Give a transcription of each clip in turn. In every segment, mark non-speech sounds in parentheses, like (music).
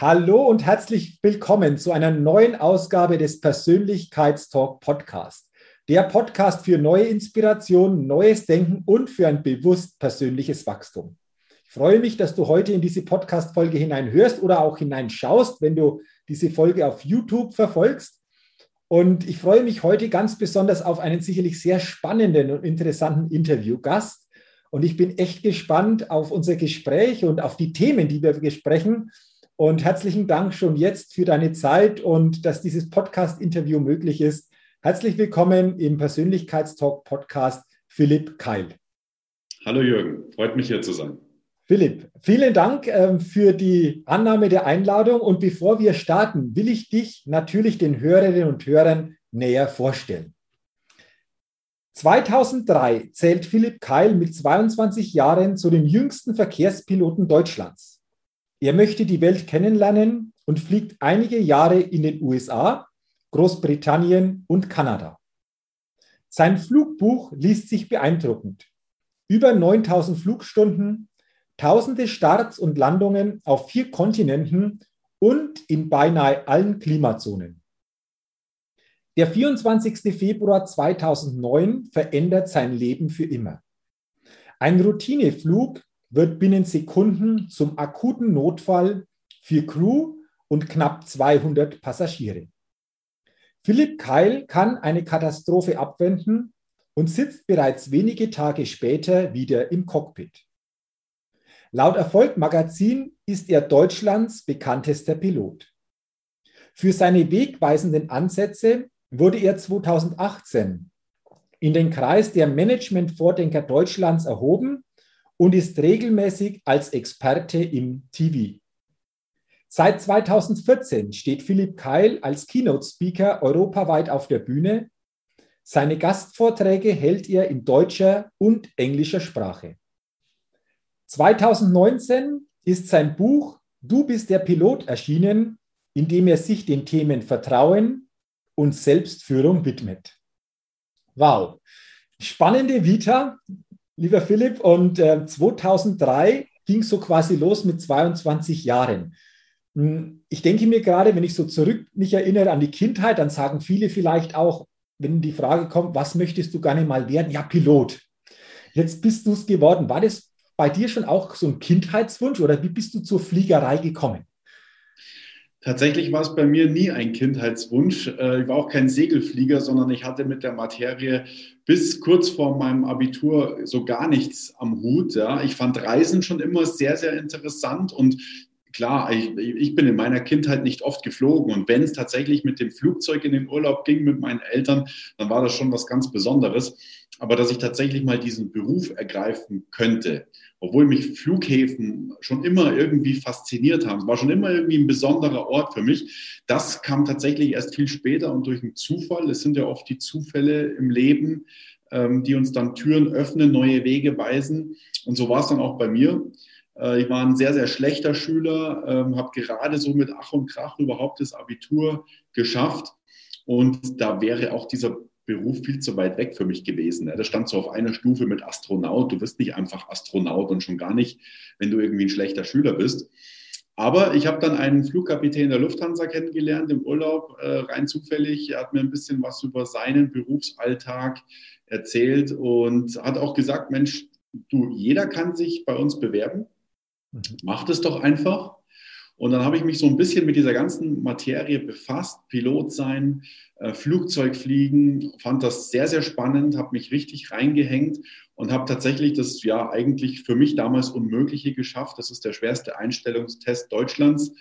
Hallo und herzlich willkommen zu einer neuen Ausgabe des Persönlichkeitstalk Podcast. Der Podcast für neue Inspiration, neues Denken und für ein bewusst persönliches Wachstum. Ich freue mich, dass du heute in diese Podcast-Folge hineinhörst oder auch hineinschaust, wenn du diese Folge auf YouTube verfolgst. Und ich freue mich heute ganz besonders auf einen sicherlich sehr spannenden und interessanten Interviewgast. Und ich bin echt gespannt auf unser Gespräch und auf die Themen, die wir besprechen. Und herzlichen Dank schon jetzt für deine Zeit und dass dieses Podcast-Interview möglich ist. Herzlich willkommen im Persönlichkeitstalk-Podcast Philipp Keil. Hallo Jürgen, freut mich hier zu sein. Philipp, vielen Dank ähm, für die Annahme der Einladung. Und bevor wir starten, will ich dich natürlich den Hörerinnen und Hörern näher vorstellen. 2003 zählt Philipp Keil mit 22 Jahren zu den jüngsten Verkehrspiloten Deutschlands. Er möchte die Welt kennenlernen und fliegt einige Jahre in den USA, Großbritannien und Kanada. Sein Flugbuch liest sich beeindruckend. Über 9000 Flugstunden, tausende Starts und Landungen auf vier Kontinenten und in beinahe allen Klimazonen. Der 24. Februar 2009 verändert sein Leben für immer. Ein Routineflug wird binnen Sekunden zum akuten Notfall für Crew und knapp 200 Passagiere. Philipp Keil kann eine Katastrophe abwenden und sitzt bereits wenige Tage später wieder im Cockpit. Laut Erfolg Magazin ist er Deutschlands bekanntester Pilot. Für seine wegweisenden Ansätze wurde er 2018 in den Kreis der Management-Vordenker Deutschlands erhoben und ist regelmäßig als Experte im TV. Seit 2014 steht Philipp Keil als Keynote-Speaker europaweit auf der Bühne. Seine Gastvorträge hält er in deutscher und englischer Sprache. 2019 ist sein Buch Du bist der Pilot erschienen, in dem er sich den Themen Vertrauen und Selbstführung widmet. Wow, spannende Vita, lieber Philipp. Und äh, 2003 ging so quasi los mit 22 Jahren. Hm, ich denke mir gerade, wenn ich so zurück mich erinnere an die Kindheit, dann sagen viele vielleicht auch, wenn die Frage kommt, was möchtest du gerne mal werden? Ja, Pilot. Jetzt bist du es geworden. War das bei dir schon auch so ein Kindheitswunsch oder wie bist du zur Fliegerei gekommen? Tatsächlich war es bei mir nie ein Kindheitswunsch. Äh, ich war auch kein Segelflieger, sondern ich hatte mit der Materie bis kurz vor meinem Abitur so gar nichts am Hut. Ja. Ich fand Reisen schon immer sehr, sehr interessant und klar, ich, ich, bin in meiner Kindheit nicht oft geflogen und wenn es tatsächlich mit dem Flugzeug in den Urlaub ging mit meinen Eltern, dann war das schon was ganz Besonderes. Aber dass ich tatsächlich mal diesen Beruf ergreifen könnte, obwohl mich Flughäfen schon immer irgendwie fasziniert haben, war schon immer irgendwie ein besonderer Ort für mich, das kam tatsächlich erst viel später und durch einen Zufall. Es sind ja oft die Zufälle im Leben, ähm, die uns dann Türen öffnen, neue Wege weisen. Und so war es dann auch bei mir. Äh, ich war ein sehr, sehr schlechter Schüler, ähm, habe gerade so mit Ach und Krach überhaupt das Abitur geschafft. Und da wäre auch dieser Beruf viel zu weit weg für mich gewesen. Das stand so auf einer Stufe mit Astronaut. Du wirst nicht einfach Astronaut und schon gar nicht, wenn du irgendwie ein schlechter Schüler bist. Aber ich habe dann einen Flugkapitän der Lufthansa kennengelernt im Urlaub, äh, rein zufällig. Er hat mir ein bisschen was über seinen Berufsalltag erzählt und hat auch gesagt, Mensch, du, jeder kann sich bei uns bewerben. Mhm. Mach das doch einfach. Und dann habe ich mich so ein bisschen mit dieser ganzen Materie befasst, Pilot sein, äh, Flugzeug fliegen, fand das sehr, sehr spannend, habe mich richtig reingehängt und habe tatsächlich das ja eigentlich für mich damals Unmögliche geschafft. Das ist der schwerste Einstellungstest Deutschlands.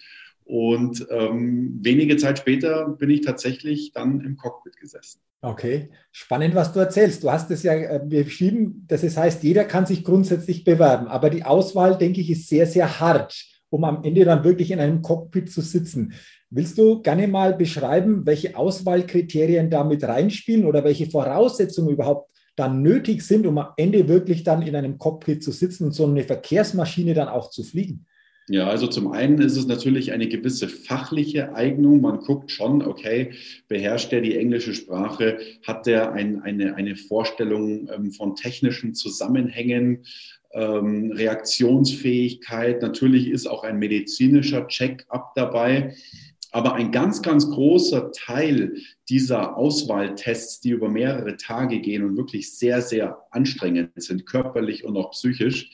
Und ähm, wenige Zeit später bin ich tatsächlich dann im Cockpit gesessen. Okay, spannend, was du erzählst. Du hast es ja äh, beschrieben, dass es heißt, jeder kann sich grundsätzlich bewerben, aber die Auswahl, denke ich, ist sehr, sehr hart, um am Ende dann wirklich in einem Cockpit zu sitzen. Willst du gerne mal beschreiben, welche Auswahlkriterien da mit reinspielen oder welche Voraussetzungen überhaupt dann nötig sind, um am Ende wirklich dann in einem Cockpit zu sitzen und so eine Verkehrsmaschine dann auch zu fliegen? Ja, also zum einen ist es natürlich eine gewisse fachliche Eignung. Man guckt schon, okay, beherrscht er die englische Sprache? Hat er ein, eine, eine Vorstellung ähm, von technischen Zusammenhängen? Ähm, Reaktionsfähigkeit. Natürlich ist auch ein medizinischer Check-up dabei. Aber ein ganz, ganz großer Teil dieser Auswahltests, die über mehrere Tage gehen und wirklich sehr, sehr anstrengend sind, körperlich und auch psychisch,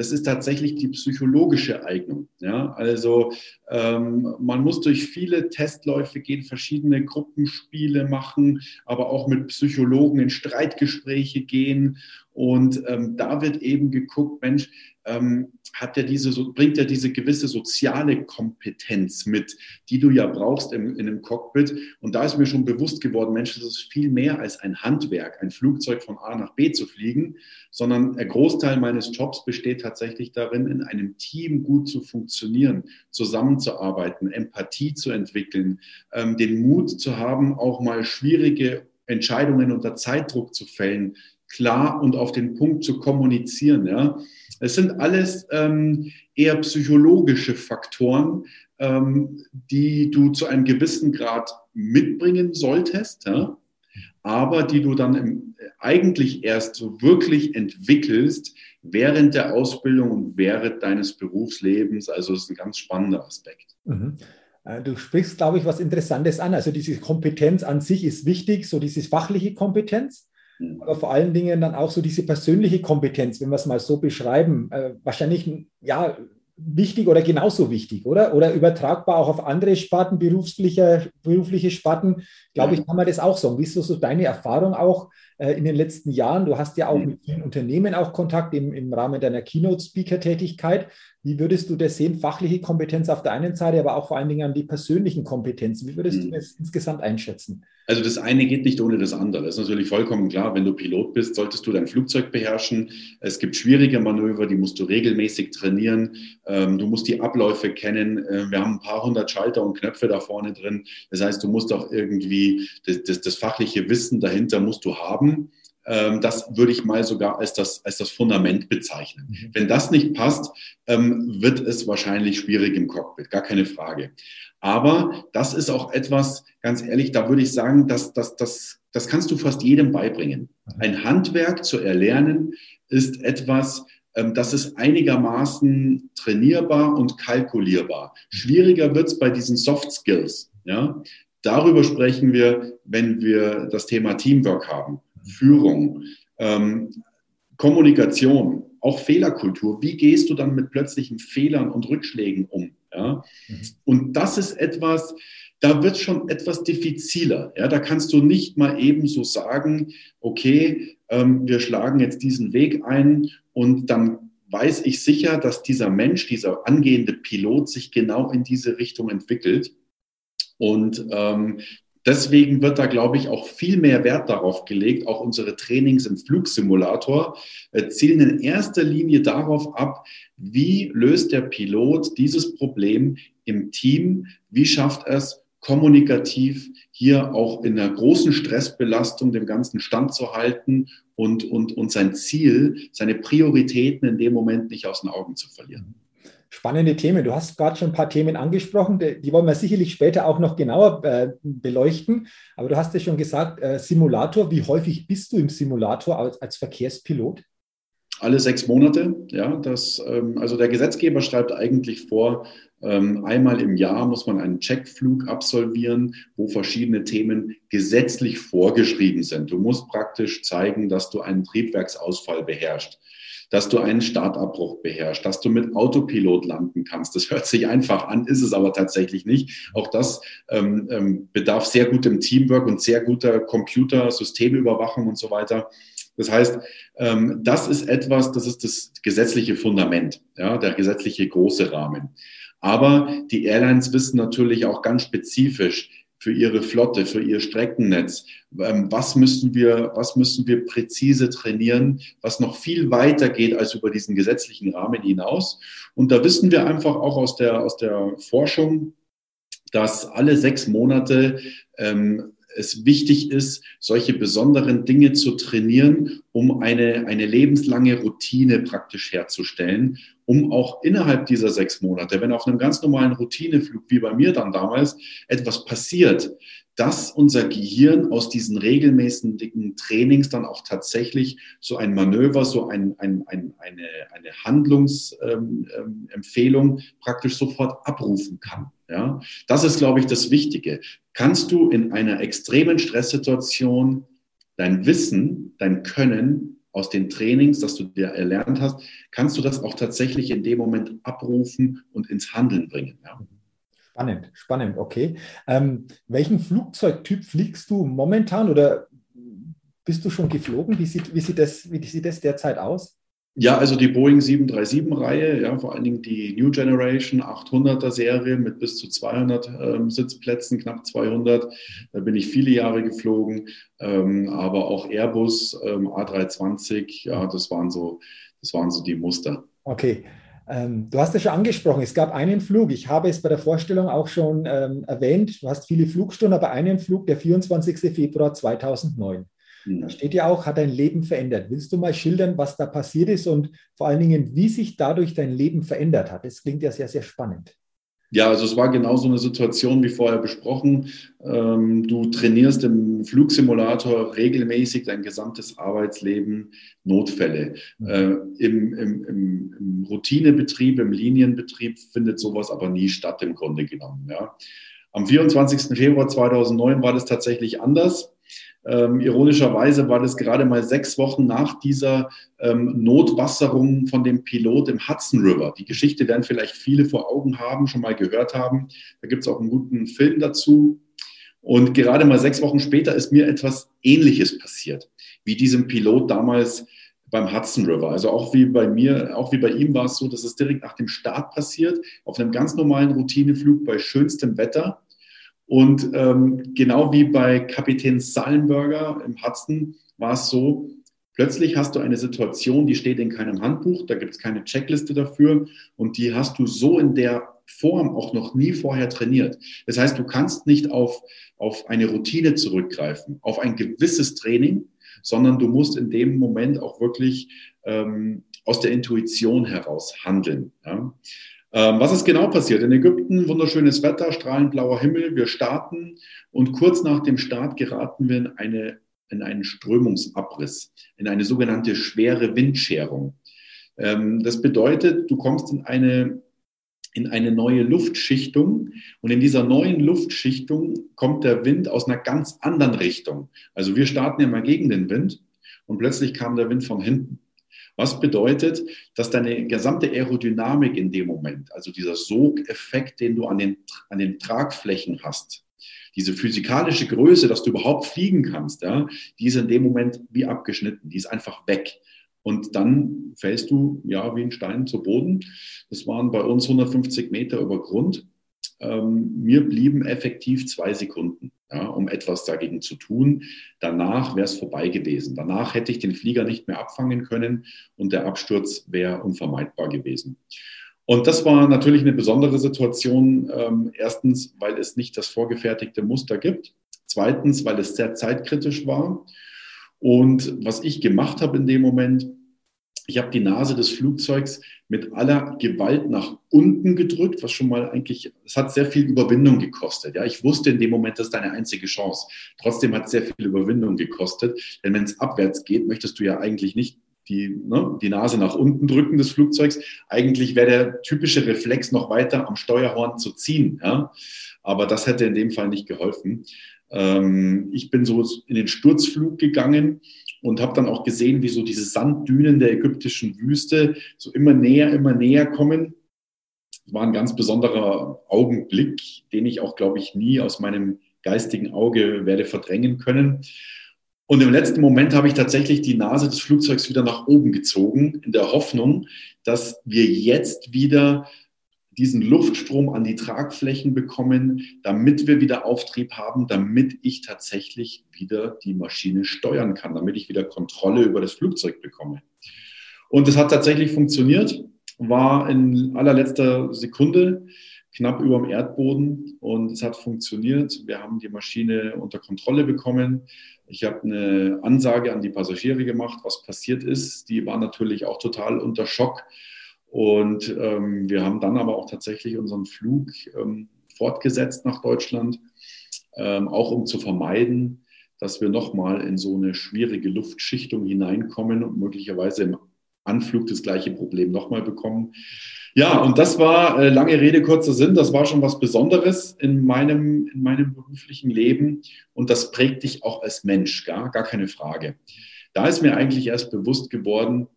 das ist tatsächlich die psychologische Eignung. Ja? Also ähm, man muss durch viele Testläufe gehen, verschiedene Gruppenspiele machen, aber auch mit Psychologen in Streitgespräche gehen. Und ähm, da wird eben geguckt, Mensch, ähm, hat er diese, bringt er diese gewisse soziale Kompetenz mit, die du ja brauchst im, in einem Cockpit. Und da ist mir schon bewusst geworden, Mensch, das ist viel mehr als ein Handwerk, ein Flugzeug von A nach B zu fliegen, sondern der Großteil meines Jobs besteht tatsächlich darin, in einem Team gut zu funktionieren, zusammenzuarbeiten, Empathie zu entwickeln, ähm, den Mut zu haben, auch mal schwierige Entscheidungen unter Zeitdruck zu fällen, klar und auf den Punkt zu kommunizieren. Ja. Es sind alles ähm, eher psychologische Faktoren, ähm, die du zu einem gewissen Grad mitbringen solltest, ja, aber die du dann im, eigentlich erst so wirklich entwickelst während der Ausbildung und während deines Berufslebens. Also das ist ein ganz spannender Aspekt. Mhm. Äh, du sprichst, glaube ich, was Interessantes an. Also diese Kompetenz an sich ist wichtig, so diese fachliche Kompetenz. Aber vor allen Dingen dann auch so diese persönliche Kompetenz, wenn wir es mal so beschreiben, äh, wahrscheinlich ja wichtig oder genauso wichtig, oder? Oder übertragbar auch auf andere Sparten, berufliche, berufliche Sparten, glaube ich, kann man das auch sagen. Wie ist so, so deine Erfahrung auch in den letzten Jahren? Du hast ja auch mhm. mit vielen Unternehmen auch Kontakt im, im Rahmen deiner Keynote-Speaker-Tätigkeit. Wie würdest du das sehen? Fachliche Kompetenz auf der einen Seite, aber auch vor allen Dingen an die persönlichen Kompetenzen. Wie würdest mhm. du das insgesamt einschätzen? Also das eine geht nicht ohne das andere. Das ist natürlich vollkommen klar. Wenn du Pilot bist, solltest du dein Flugzeug beherrschen. Es gibt schwierige Manöver, die musst du regelmäßig trainieren. Ähm, du musst die Abläufe kennen. Äh, wir haben ein paar hundert Schalter und Knöpfe da vorne drin. Das heißt, du musst auch irgendwie das, das, das fachliche Wissen dahinter musst du haben. Ähm, das würde ich mal sogar als das, als das Fundament bezeichnen. Mhm. Wenn das nicht passt, ähm, wird es wahrscheinlich schwierig im Cockpit, gar keine Frage. Aber das ist auch etwas, ganz ehrlich, da würde ich sagen, dass, dass, dass, das kannst du fast jedem beibringen. Ein Handwerk zu erlernen ist etwas, ähm, das ist einigermaßen trainierbar und kalkulierbar. Schwieriger wird es bei diesen Soft Skills. Ja? Darüber sprechen wir, wenn wir das Thema Teamwork haben, Führung, ähm, Kommunikation, auch Fehlerkultur. Wie gehst du dann mit plötzlichen Fehlern und Rückschlägen um? Ja? Mhm. Und das ist etwas, da wird schon etwas diffiziler. Ja? Da kannst du nicht mal eben so sagen, okay, ähm, wir schlagen jetzt diesen Weg ein und dann weiß ich sicher, dass dieser Mensch, dieser angehende Pilot sich genau in diese Richtung entwickelt. Und ähm, Deswegen wird da, glaube ich, auch viel mehr Wert darauf gelegt. Auch unsere Trainings im Flugsimulator äh, zielen in erster Linie darauf ab, wie löst der Pilot dieses Problem im Team? Wie schafft es, kommunikativ hier auch in einer großen Stressbelastung dem Ganzen standzuhalten und, und, und sein Ziel, seine Prioritäten in dem Moment nicht aus den Augen zu verlieren? Spannende Themen. Du hast gerade schon ein paar Themen angesprochen, die, wollen wir sicherlich später auch noch genauer äh, beleuchten. Aber du hast ja schon gesagt, äh, Simulator, wie häufig bist du im Simulator als, als Verkehrspilot? Alle sechs Monate, ja. Das, ähm, also der Gesetzgeber schreibt eigentlich vor, ähm, einmal im Jahr muss man einen Checkflug absolvieren, wo verschiedene Themen gesetzlich vorgeschrieben sind. Du musst praktisch zeigen, dass du einen Triebwerksausfall beherrschst. Dass du einen Startabbruch beherrschst, dass du mit Autopilot landen kannst. Das hört sich einfach an, ist es aber tatsächlich nicht. Auch das ähm, ähm, bedarf sehr gutem Teamwork und sehr guter Computer-Systemüberwachung und so weiter. Das heißt, ähm, das ist etwas, das ist das gesetzliche Fundament, ja, der gesetzliche große Rahmen. Aber die Airlines wissen natürlich auch ganz spezifisch, für ihre Flotte, für ihr Streckennetz? Ähm, was müssen wir, was müssen wir präzise trainieren, was noch viel weiter geht als über diesen gesetzlichen Rahmen hinaus? Und da wissen wir einfach auch aus der, aus der Forschung, dass alle sechs Monate ähm, es wichtig ist, solche besonderen Dinge zu trainieren, um eine, eine lebenslange Routine praktisch herzustellen, um auch innerhalb dieser sechs Monate, wenn auf einem ganz normalen Routineflug wie bei mir dann damals etwas passiert, dass unser Gehirn aus diesen regelmäßigen Trainings dann auch tatsächlich so ein Manöver, so ein, ein, ein, eine, eine Handlungsempfehlung ähm, ähm, praktisch sofort abrufen kann. Ja, das ist, glaube ich, das Wichtige. Kannst du in einer extremen Stresssituation dein Wissen, dein Können aus den Trainings, das du dir erlernt hast, kannst du das auch tatsächlich in dem Moment abrufen und ins Handeln bringen. Ja? Spannend, spannend, okay. Ähm, welchen Flugzeugtyp fliegst du momentan oder bist du schon geflogen? Wie sieht, wie sieht, das, wie sieht das derzeit aus? Ja, also die Boeing 737-Reihe, ja, vor allen Dingen die New Generation 800er Serie mit bis zu 200 ähm, Sitzplätzen, knapp 200. Da bin ich viele Jahre geflogen, ähm, aber auch Airbus ähm, A320, ja, das waren so, das waren so die Muster. Okay. Ähm, du hast es schon angesprochen, es gab einen Flug. Ich habe es bei der Vorstellung auch schon ähm, erwähnt. Du hast viele Flugstunden, aber einen Flug, der 24. Februar 2009. Da steht ja auch, hat dein Leben verändert. Willst du mal schildern, was da passiert ist und vor allen Dingen, wie sich dadurch dein Leben verändert hat? Das klingt ja sehr, sehr spannend. Ja, also es war genau so eine Situation wie vorher besprochen. Ähm, du trainierst im Flugsimulator regelmäßig dein gesamtes Arbeitsleben Notfälle. Mhm. Im, im, im, Im Routinebetrieb, im Linienbetrieb findet sowas aber nie statt im Grunde genommen. Ja. Am 24. Februar 2009 war das tatsächlich anders. Ähm, ironischerweise war das gerade mal sechs Wochen nach dieser ähm, Notwasserung von dem Pilot im Hudson River. Die Geschichte werden vielleicht viele vor Augen haben, schon mal gehört haben. Da gibt es auch einen guten Film dazu. Und gerade mal sechs Wochen später ist mir etwas Ähnliches passiert, wie diesem Pilot damals beim Hudson River. Also auch wie bei mir, auch wie bei ihm war es so, dass es direkt nach dem Start passiert, auf einem ganz normalen Routineflug bei schönstem Wetter. Und ähm, genau wie bei Kapitän Sallenberger im Hudson war es so, plötzlich hast du eine Situation, die steht in keinem Handbuch, da gibt es keine Checkliste dafür und die hast du so in der Form auch noch nie vorher trainiert. Das heißt, du kannst nicht auf, auf eine Routine zurückgreifen, auf ein gewisses Training, sondern du musst in dem Moment auch wirklich ähm, aus der Intuition heraus handeln. Ja? Ähm, was ist genau passiert? In Ägypten wunderschönes Wetter, strahlend blauer Himmel. Wir starten und kurz nach dem Start geraten wir in, eine, in einen Strömungsabriss, in eine sogenannte schwere Windscherung. Ähm, das bedeutet, du kommst in eine, in eine neue Luftschichtung und in dieser neuen Luftschichtung kommt der Wind aus einer ganz anderen Richtung. Also wir starten ja mal gegen den Wind und plötzlich kam der Wind von hinten. Was bedeutet, dass deine gesamte Aerodynamik in dem Moment, also dieser Sogeffekt, den du an den, an den Tragflächen hast, diese physikalische Größe, dass du überhaupt fliegen kannst, ja, die ist in dem Moment wie abgeschnitten, die ist einfach weg. Und dann fällst du ja wie ein Stein zu Boden. Das waren bei uns 150 Meter über Grund. Ähm, mir blieben effektiv zwei Sekunden ja, um etwas dagegen zu tun. Danach wäre es vorbei gewesen. Danach hätte ich den Flieger nicht mehr abfangen können und der Absturz wäre unvermeidbar gewesen. Und das war natürlich eine besondere Situation. Ähm, erstens, weil es nicht das vorgefertigte Muster gibt. Zweitens, weil es sehr zeitkritisch war. Und was ich gemacht habe in dem Moment, ich habe die Nase des Flugzeugs mit aller Gewalt nach unten gedrückt, was schon mal eigentlich, es hat sehr viel Überwindung gekostet. Ja, ich wusste in dem Moment, das ist deine einzige Chance. Trotzdem hat es sehr viel Überwindung gekostet, denn wenn es abwärts geht, möchtest du ja eigentlich nicht die, ne, die Nase nach unten drücken des Flugzeugs. Eigentlich wäre der typische Reflex noch weiter am Steuerhorn zu ziehen. Ja? Aber das hätte in dem Fall nicht geholfen. Ähm, ich bin so in den Sturzflug gegangen und habe dann auch gesehen, wie so diese Sanddünen der ägyptischen Wüste so immer näher, immer näher kommen. Das war ein ganz besonderer Augenblick, den ich auch, glaube ich, nie aus meinem geistigen Auge werde verdrängen können. Und im letzten Moment habe ich tatsächlich die Nase des Flugzeugs wieder nach oben gezogen, in der Hoffnung, dass wir jetzt wieder diesen Luftstrom an die Tragflächen bekommen, damit wir wieder Auftrieb haben, damit ich tatsächlich wieder die Maschine steuern kann, damit ich wieder Kontrolle über das Flugzeug bekomme. Und es hat tatsächlich funktioniert, war in allerletzter Sekunde knapp über dem Erdboden und es hat funktioniert. Wir haben die Maschine unter Kontrolle bekommen. Ich habe eine Ansage an die Passagiere gemacht, was passiert ist. Die waren natürlich auch total unter Schock. Und ähm, wir haben dann aber auch tatsächlich unseren Flug ähm, fortgesetzt nach Deutschland, ähm, auch um zu vermeiden, dass wir nochmal in so eine schwierige Luftschichtung hineinkommen und möglicherweise im Anflug das gleiche Problem nochmal bekommen. Ja, und das war, äh, lange Rede, kurzer Sinn, das war schon was Besonderes in meinem, in meinem beruflichen Leben und das prägt dich auch als Mensch, gar, gar keine Frage. Da ist mir eigentlich erst bewusst geworden,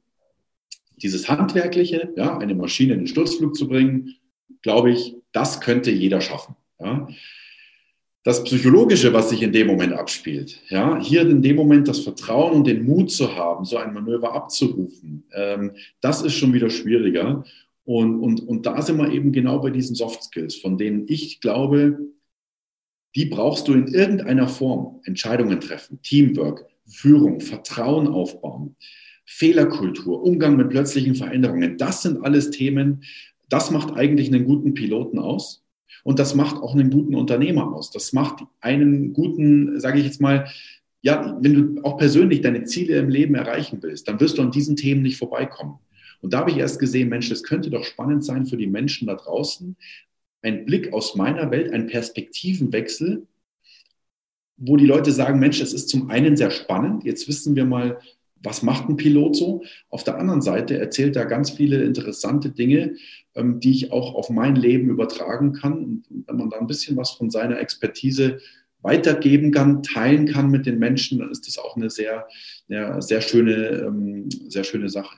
dieses Handwerkliche, ja, eine Maschine in den Sturzflug zu bringen, glaube ich, das könnte jeder schaffen. Ja. Das Psychologische, was sich in dem Moment abspielt, ja, hier in dem Moment das Vertrauen und den Mut zu haben, so ein Manöver abzurufen, ähm, das ist schon wieder schwieriger. Und, und, und da sind wir eben genau bei diesen Soft Skills, von denen ich glaube, die brauchst du in irgendeiner Form. Entscheidungen treffen, Teamwork, Führung, Vertrauen aufbauen, Fehlerkultur, Umgang mit plötzlichen Veränderungen. Das sind alles Themen, das macht eigentlich einen guten Piloten aus. Und das macht auch einen guten Unternehmer aus. Das macht einen guten, sage ich jetzt mal, ja, wenn du auch persönlich deine Ziele im Leben erreichen willst, dann wirst du an diesen Themen nicht vorbeikommen. Und da habe ich erst gesehen, Mensch, das könnte doch spannend sein für die Menschen da draußen. Ein Blick aus meiner Welt, ein Perspektivenwechsel, wo die Leute sagen, Mensch, es ist zum einen sehr spannend. Jetzt wissen wir mal, was macht ein Pilot so? Auf der anderen Seite erzählt er ganz viele interessante Dinge, ähm, die ich auch auf mein Leben übertragen kann. Und wenn man da ein bisschen was von seiner Expertise weitergeben kann, teilen kann mit den Menschen, dann ist das auch eine sehr, ja, sehr, schöne, ähm, sehr schöne Sache.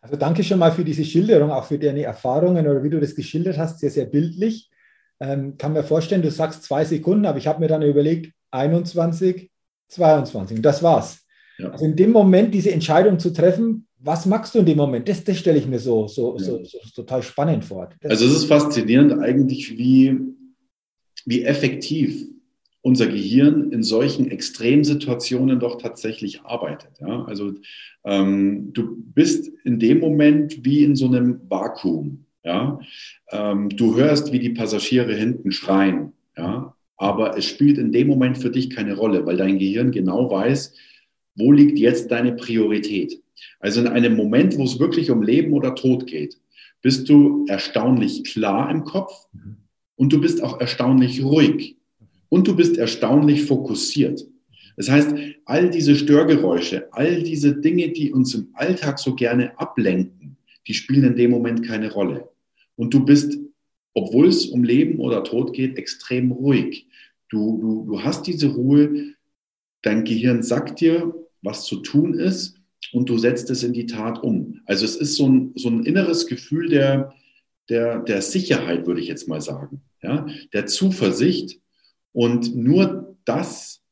Also danke schon mal für diese Schilderung, auch für deine Erfahrungen oder wie du das geschildert hast, sehr, sehr bildlich. Ähm, kann mir vorstellen, du sagst zwei Sekunden, aber ich habe mir dann überlegt, 21, 22 und das war's. Ja. Also in dem Moment diese Entscheidung zu treffen, was magst du in dem Moment? Das, das stelle ich mir so, so, ja. so, so, total spannend vor. Das also es ist faszinierend eigentlich, wie, wie effektiv unser Gehirn in solchen Extremsituationen doch tatsächlich arbeitet. Ja? Also ähm, du bist in dem Moment wie in so einem Vakuum. Ja? Ähm, du hörst, wie die Passagiere hinten schreien. Ja? Aber es spielt in dem Moment für dich keine Rolle, weil dein Gehirn genau weiß, wo liegt jetzt deine Priorität. Also in einem Moment, wo es wirklich um Leben oder Tod geht, bist du erstaunlich klar im Kopf und du bist auch erstaunlich ruhig und du bist erstaunlich fokussiert. Das heißt, all diese Störgeräusche, all diese Dinge, die uns im Alltag so gerne ablenken, die spielen in dem Moment keine Rolle. Und du bist, obwohl es um Leben oder Tod geht, extrem ruhig. Du, du, du hast diese Ruhe, dein Gehirn sagt dir, was zu tun ist und du setzt es in die Tat um. Also es ist so ein, so ein inneres Gefühl der, der, der Sicherheit, würde ich jetzt mal sagen, ja? der Zuversicht, und nur das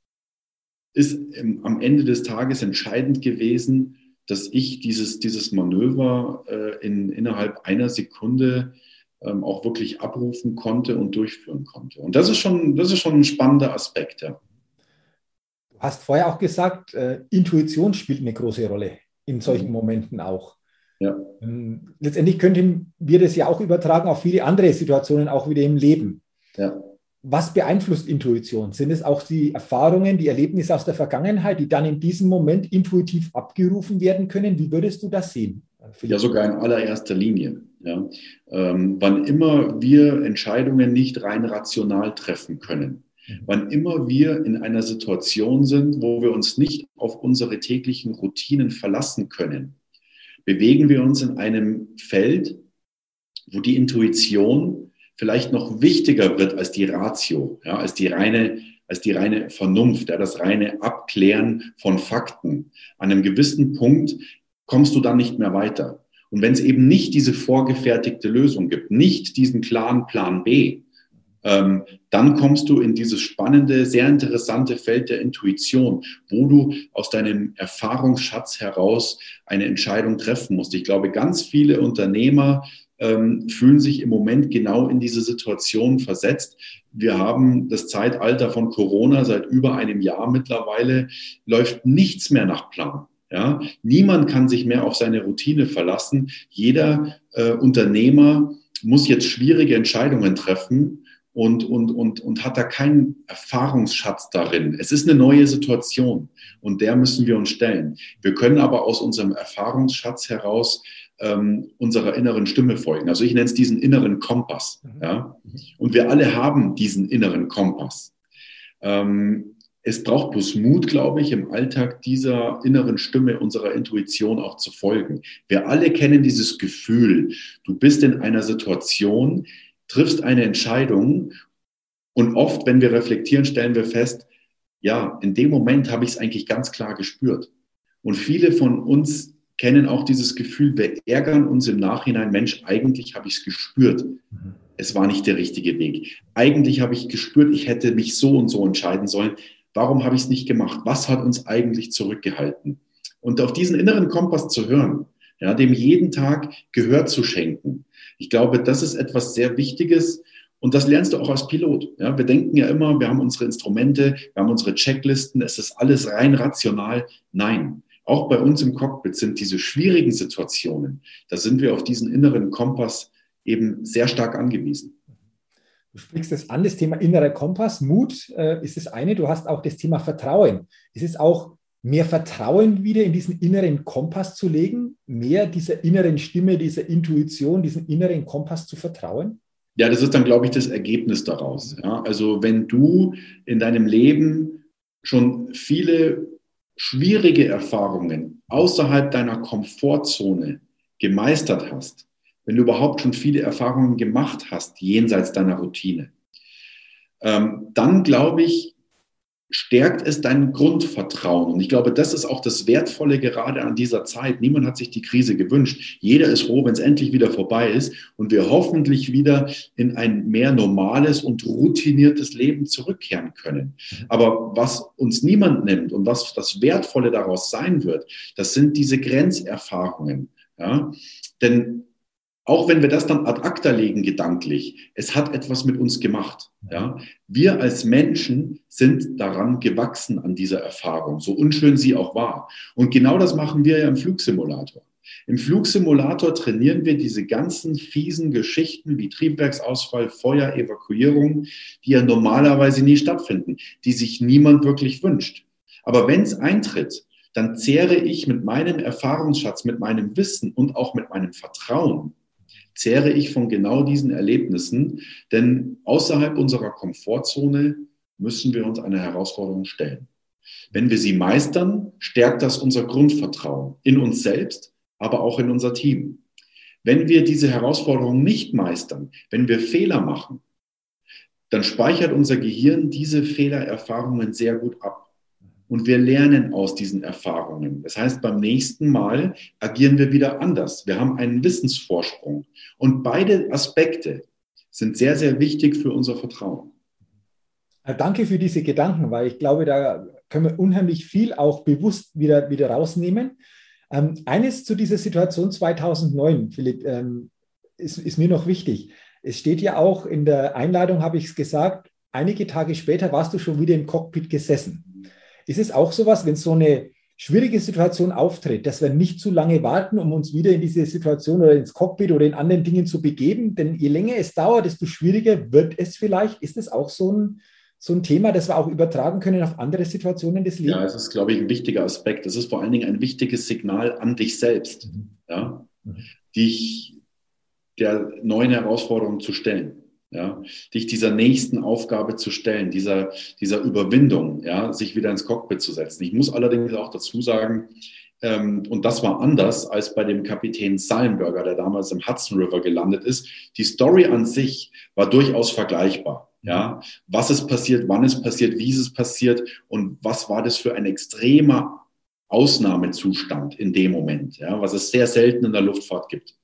ist am Ende des Tages entscheidend gewesen, dass ich dieses, dieses Manöver äh, in, innerhalb einer Sekunde ähm, auch wirklich abrufen konnte und durchführen konnte. Und das ist schon, das ist schon ein spannender Aspekt, ja. Du hast vorher auch gesagt, äh, Intuition spielt eine große Rolle in solchen mhm. Momenten auch. Ja. Ähm, letztendlich könnten wir das ja auch übertragen auf viele andere Situationen, auch wieder im Leben. Ja was beeinflusst Intuition? Sind es auch die Erfahrungen, die Erlebnisse aus der Vergangenheit, die dann in diesem Moment intuitiv abgerufen werden können? Wie würdest du das sehen? Philipp? Ja, sogar in allererster Linie. Ja. Ähm, wann immer wir Entscheidungen nicht rein rational treffen können. Wann immer wir in einer Situation sind, wo wir uns nicht auf unsere täglichen Routinen verlassen können, bewegen wir uns in einem Feld, wo die Intuition vielleicht noch wichtiger wird als die Ratio, ja, als die reine als die reine Vernunft, ja, das reine Abklären von Fakten. An einem gewissen Punkt kommst du dann nicht mehr weiter. Und wenn es eben nicht diese vorgefertigte Lösung gibt, nicht diesen klaren Plan B, ähm, dann kommst du in dieses spannende, sehr interessante Feld der Intuition, wo du aus deinem Erfahrungsschatz heraus eine Entscheidung treffen musst. Ich glaube, ganz viele Unternehmer ähm, fühlen sich im Moment genau in diese Situation versetzt. Wir haben das Zeitalter von Corona seit über einem Jahr mittlerweile, läuft nichts mehr nach Plan. Ja, niemand kann sich mehr auf seine Routine verlassen. Jeder äh, Unternehmer muss jetzt schwierige Entscheidungen treffen und, und, und, und hat da keinen Erfahrungsschatz darin. Es ist eine neue Situation und der müssen wir uns stellen. Wir können aber aus unserem Erfahrungsschatz heraus ähm, unserer inneren Stimme folgen. Also ich nenne es diesen inneren Kompass. Mhm. Ja? Und wir alle haben diesen inneren Kompass. Ähm, es braucht bloß Mut, glaube ich, im Alltag dieser inneren Stimme unserer Intuition auch zu folgen. Wir alle kennen dieses Gefühl, du bist in einer Situation, triffst eine Entscheidung und oft, wenn wir reflektieren, stellen wir fest, ja, in dem Moment habe ich es eigentlich ganz klar gespürt. Und viele von uns kennen auch dieses Gefühl, wir ärgern uns im Nachhinein, Mensch, eigentlich habe ich es gespürt. Mhm. Es war nicht der richtige Weg. Eigentlich habe ich gespürt, ich hätte mich so und so entscheiden sollen. Warum habe ich es nicht gemacht? Was hat uns eigentlich zurückgehalten? Und auf diesen inneren Kompass zu hören, ja, dem jeden Tag Gehör zu schenken. Ich glaube, das ist etwas sehr Wichtiges. Und das lernst du auch als Pilot. Ja, wir denken ja immer, wir haben unsere Instrumente, wir haben unsere Checklisten, es ist alles rein rational. Nein, auch bei uns im Cockpit sind diese schwierigen Situationen, da sind wir auf diesen inneren Kompass eben sehr stark angewiesen. Du sprichst das an, das Thema innerer Kompass. Mut äh, ist das eine. Du hast auch das Thema Vertrauen. Ist es auch mehr Vertrauen wieder in diesen inneren Kompass zu legen, mehr dieser inneren Stimme, dieser Intuition, diesen inneren Kompass zu vertrauen? Ja, das ist dann, glaube ich, das Ergebnis daraus. Ja, also wenn du in deinem Leben schon viele schwierige Erfahrungen außerhalb deiner Komfortzone gemeistert hast, wenn du überhaupt schon viele Erfahrungen gemacht hast jenseits deiner Routine, ähm, dann glaube ich, stärkt es dein Grundvertrauen. Und ich glaube, das ist auch das Wertvolle gerade an dieser Zeit. Niemand hat sich die Krise gewünscht. Jeder ist froh, wenn es endlich wieder vorbei ist und wir hoffentlich wieder in ein mehr normales und routiniertes Leben zurückkehren können. Aber was uns niemand nimmt und was das Wertvolle daraus sein wird, das sind diese Grenzerfahrungen. Ja? Denn auch wenn wir das dann ad acta legen gedanklich, es hat etwas mit uns gemacht. Ja? Wir als Menschen sind daran gewachsen an dieser Erfahrung, so unschön sie auch war. Und genau das machen wir ja im Flugsimulator. Im Flugsimulator trainieren wir diese ganzen fiesen Geschichten wie Triebwerksausfall, Feuer, Evakuierung, die ja normalerweise nie stattfinden, die sich niemand wirklich wünscht. Aber wenn es eintritt, dann zehre ich mit meinem Erfahrungsschatz, mit meinem Wissen und auch mit meinem Vertrauen zehre ich von genau diesen Erlebnissen, denn außerhalb unserer Komfortzone müssen wir uns eine Herausforderung stellen. Wenn wir sie meistern, stärkt das unser Grundvertrauen in uns selbst, aber auch in unser Team. Wenn wir diese Herausforderung nicht meistern, wenn wir Fehler machen, dann speichert unser Gehirn diese Fehlererfahrungen sehr gut ab. Und wir lernen aus diesen Erfahrungen. Das heißt, beim nächsten Mal agieren wir wieder anders. Wir haben einen Wissensvorsprung. Und beide Aspekte sind sehr, sehr wichtig für unser Vertrauen. Danke für diese Gedanken, weil ich glaube, da können wir unheimlich viel auch bewusst wieder, wieder rausnehmen. Ähm, eines zu dieser Situation 2009, Philipp, ähm, ist, ist mir noch wichtig. Es steht ja auch in der Einladung, habe ich es gesagt, einige Tage später warst du schon wieder im Cockpit gesessen. Ist es auch sowas, wenn so eine schwierige Situation auftritt, dass wir nicht zu lange warten, um uns wieder in diese Situation oder ins Cockpit oder in anderen Dingen zu begeben? Denn je länger es dauert, desto schwieriger wird es vielleicht. Ist es auch so ein, so ein Thema, das wir auch übertragen können auf andere Situationen des Lebens? Ja, es ist, glaube ich, ein wichtiger Aspekt. Es ist vor allen Dingen ein wichtiges Signal an dich selbst, mhm. ja, mhm. dich der neuen Herausforderung zu stellen ja, dich dieser nächsten Aufgabe zu stellen, dieser, dieser Überwindung, ja, sich wieder ins Cockpit zu setzen. Ich muss allerdings auch dazu sagen, ähm, und das war anders als bei dem Kapitän Sallenberger, der damals im Hudson River gelandet ist. Die Story an sich war durchaus vergleichbar. Ja, was ist passiert, wann ist passiert, wie ist es passiert und was war das für ein extremer Ausnahmezustand in dem Moment, ja, was es sehr selten in der Luftfahrt gibt.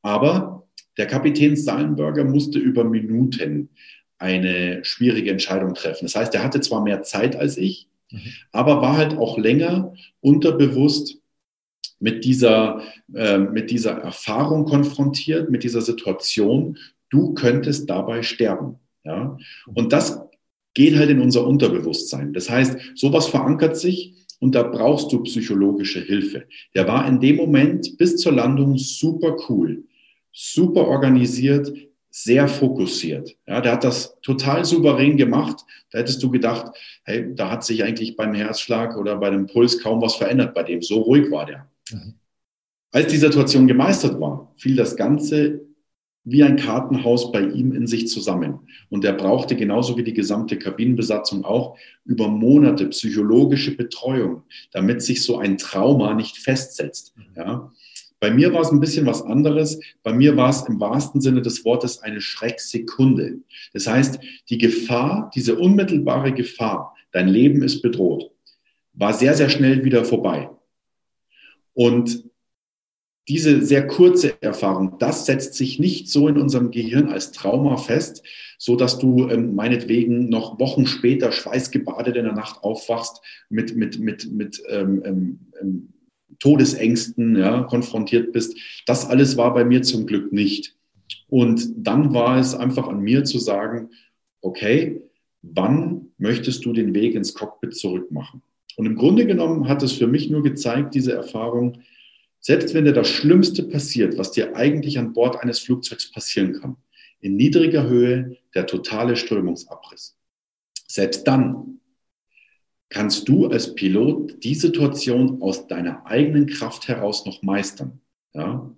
Aber der Kapitän Stallenberger musste über Minuten eine schwierige Entscheidung treffen. Das heißt, er hatte zwar mehr Zeit als ich, mhm. aber war halt auch länger unterbewusst mit dieser, äh, mit dieser Erfahrung konfrontiert, mit dieser Situation, du könntest dabei sterben. Ja? Und das geht halt in unser Unterbewusstsein. Das heißt, sowas verankert sich und da brauchst du psychologische Hilfe. Der war in dem Moment bis zur Landung super cool, super organisiert, sehr fokussiert. Ja, der hat das total souverän gemacht. Da hättest du gedacht, hey, da hat sich eigentlich beim Herzschlag oder bei dem Puls kaum was verändert bei dem. So ruhig war der. Mhm. Als die Situation gemeistert war, fiel das Ganze wie ein Kartenhaus bei ihm in sich zusammen. Und er brauchte genauso wie die gesamte Kabinenbesatzung auch über Monate psychologische Betreuung, damit sich so ein Trauma nicht festsetzt. Mhm. Ja. Bei mir war es ein bisschen was anderes. Bei mir war es im wahrsten Sinne des Wortes eine Schrecksekunde. Das heißt, die Gefahr, diese unmittelbare Gefahr, dein Leben ist bedroht, war sehr, sehr schnell wieder vorbei. Und diese sehr kurze Erfahrung, das setzt sich nicht so in unserem Gehirn als Trauma fest, so dass du ähm, meinetwegen noch Wochen später schweißgebadet in der Nacht aufwachst mit, mit, mit, mit ähm, ähm, ähm Todesängsten ja, konfrontiert bist. Das alles war bei mir zum Glück nicht. Und dann war es einfach an mir zu sagen, okay, wann möchtest du den Weg ins Cockpit zurückmachen? Und im Grunde genommen hat es für mich nur gezeigt, diese Erfahrung, selbst wenn dir das Schlimmste passiert, was dir eigentlich an Bord eines Flugzeugs passieren kann, in niedriger Höhe der totale Strömungsabriss. Selbst dann kannst du als Pilot die Situation aus deiner eigenen Kraft heraus noch meistern. Ja?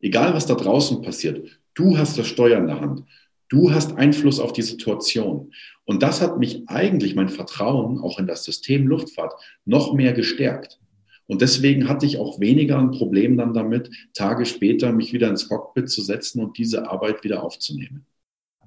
Egal, was da draußen passiert, du hast das Steuer in der Hand. Du hast Einfluss auf die Situation. Und das hat mich eigentlich, mein Vertrauen auch in das System Luftfahrt, noch mehr gestärkt. Und deswegen hatte ich auch weniger ein Problem dann damit, Tage später mich wieder ins Cockpit zu setzen und diese Arbeit wieder aufzunehmen.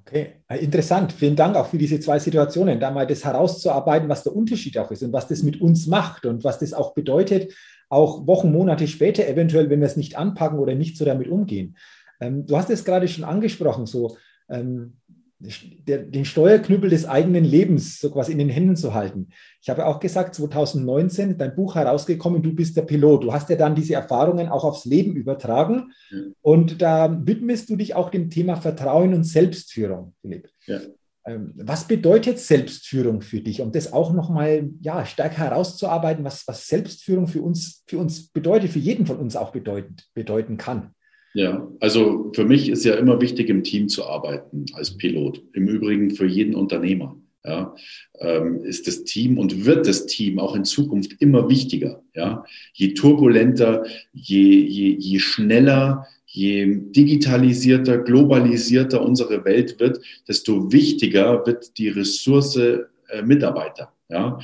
Okay, interessant. Vielen Dank auch für diese zwei Situationen, da mal das herauszuarbeiten, was der Unterschied auch ist und was das mit uns macht und was das auch bedeutet, auch Wochen, Monate später eventuell, wenn wir es nicht anpacken oder nicht so damit umgehen. Ähm, du hast es gerade schon angesprochen, so ähm, der, den Steuerknüppel des eigenen Lebens so quasi in den Händen zu halten. Ich habe auch gesagt, 2019 dein Buch herausgekommen, du bist der Pilot. Du hast ja dann diese Erfahrungen auch aufs Leben übertragen ja. und da widmest du dich auch dem Thema Vertrauen und Selbstführung, Philipp. Ja. Ähm, was bedeutet Selbstführung für dich, um das auch nochmal ja, stärker herauszuarbeiten, was, was Selbstführung für uns, für uns bedeutet, für jeden von uns auch bedeutend, bedeuten kann? Ja, also für mich ist ja immer wichtig, im Team zu arbeiten als Pilot. Im Übrigen für jeden Unternehmer. Ja, ähm, ist das Team und wird das Team auch in Zukunft immer wichtiger. Ja, je turbulenter, je, je, je schneller, je digitalisierter, globalisierter unsere Welt wird, desto wichtiger wird die Ressource äh, Mitarbeiter. Ja,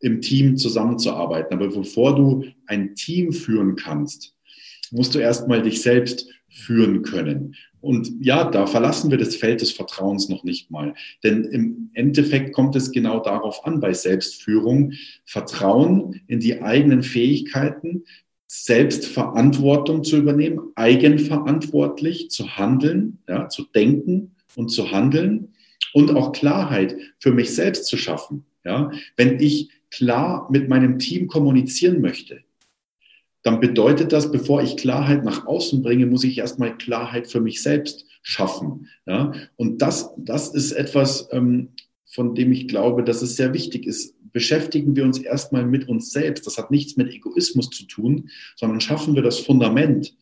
im Team zusammenzuarbeiten. Aber bevor du ein Team führen kannst, musst du erstmal dich selbst führen können. Und ja, da verlassen wir das Feld des Vertrauens noch nicht mal. Denn im Endeffekt kommt es genau darauf an bei Selbstführung. Vertrauen in die eigenen Fähigkeiten, Selbstverantwortung zu übernehmen, eigenverantwortlich zu handeln, ja, zu denken und zu handeln und auch Klarheit für mich selbst zu schaffen. Ja, wenn ich klar mit meinem Team kommunizieren möchte, dann bedeutet das, bevor ich Klarheit nach außen bringe, muss ich erstmal Klarheit für mich selbst schaffen. Ja? Und das, das ist etwas, ähm, von dem ich glaube, dass es sehr wichtig ist. Beschäftigen wir uns erstmal mit uns selbst. Das hat nichts mit Egoismus zu tun, sondern schaffen wir das Fundament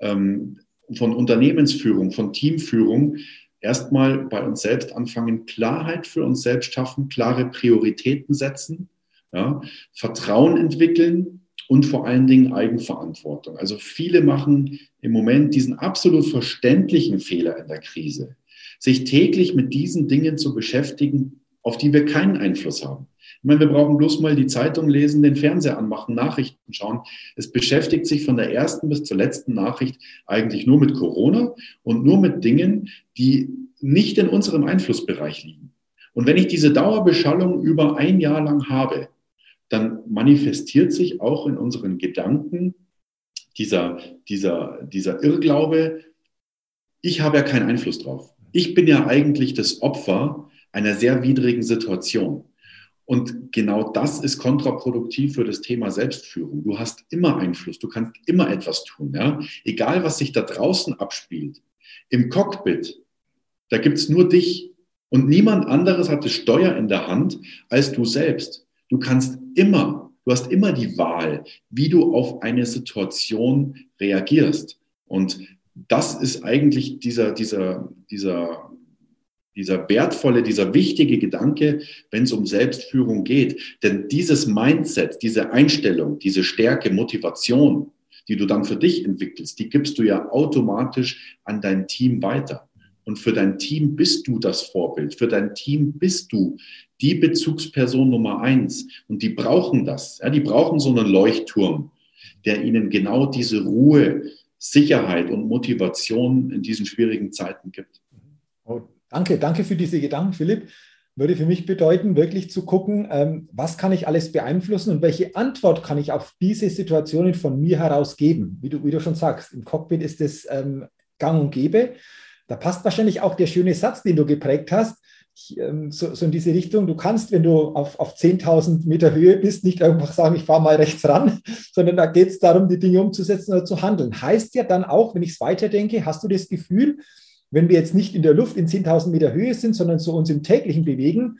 ähm, von Unternehmensführung, von Teamführung, erstmal bei uns selbst anfangen, Klarheit für uns selbst schaffen, klare Prioritäten setzen, ja, Vertrauen entwickeln, und vor allen Dingen Eigenverantwortung. Also viele machen im Moment diesen absolut verständlichen Fehler in der Krise, sich täglich mit diesen Dingen zu beschäftigen, auf die wir keinen Einfluss haben. Ich meine, wir brauchen bloß mal die Zeitung lesen, den Fernseher anmachen, Nachrichten schauen. Es beschäftigt sich von der ersten bis zur letzten Nachricht eigentlich nur mit Corona und nur mit Dingen, die nicht in unserem Einflussbereich liegen. Und wenn ich diese Dauerbeschallung über ein Jahr lang habe, dann manifestiert sich auch in unseren Gedanken dieser, dieser, dieser Irrglaube, ich habe ja keinen Einfluss drauf. Ich bin ja eigentlich das Opfer einer sehr widrigen Situation. Und genau das ist kontraproduktiv für das Thema Selbstführung. Du hast immer Einfluss, du kannst immer etwas tun. Ja? Egal, was sich da draußen abspielt. Im Cockpit, da gibt es nur dich und niemand anderes hat das Steuer in der Hand als du selbst. Du kannst immer, du hast immer die Wahl, wie du auf eine Situation reagierst. Und das ist eigentlich dieser, dieser, dieser, dieser wertvolle, dieser wichtige Gedanke, wenn es um Selbstführung geht. Denn dieses Mindset, diese Einstellung, diese Stärke, Motivation, die du dann für dich entwickelst, die gibst du ja automatisch an dein Team weiter. Und für dein Team bist du das Vorbild. Für dein Team bist du die Bezugsperson Nummer eins. Und die brauchen das. Ja, die brauchen so einen Leuchtturm, der ihnen genau diese Ruhe, Sicherheit und Motivation in diesen schwierigen Zeiten gibt. Oh, danke, danke für diese Gedanken, Philipp. Würde für mich bedeuten, wirklich zu gucken, ähm, was kann ich alles beeinflussen und welche Antwort kann ich auf diese Situationen von mir heraus geben. Wie du, wie du schon sagst, im Cockpit ist es ähm, gang und gäbe. Da passt wahrscheinlich auch der schöne Satz, den du geprägt hast, so, so, in diese Richtung. Du kannst, wenn du auf, auf 10.000 Meter Höhe bist, nicht einfach sagen, ich fahre mal rechts ran, (laughs) sondern da geht es darum, die Dinge umzusetzen oder zu handeln. Heißt ja dann auch, wenn ich es weiterdenke, hast du das Gefühl, wenn wir jetzt nicht in der Luft in 10.000 Meter Höhe sind, sondern so uns im täglichen bewegen,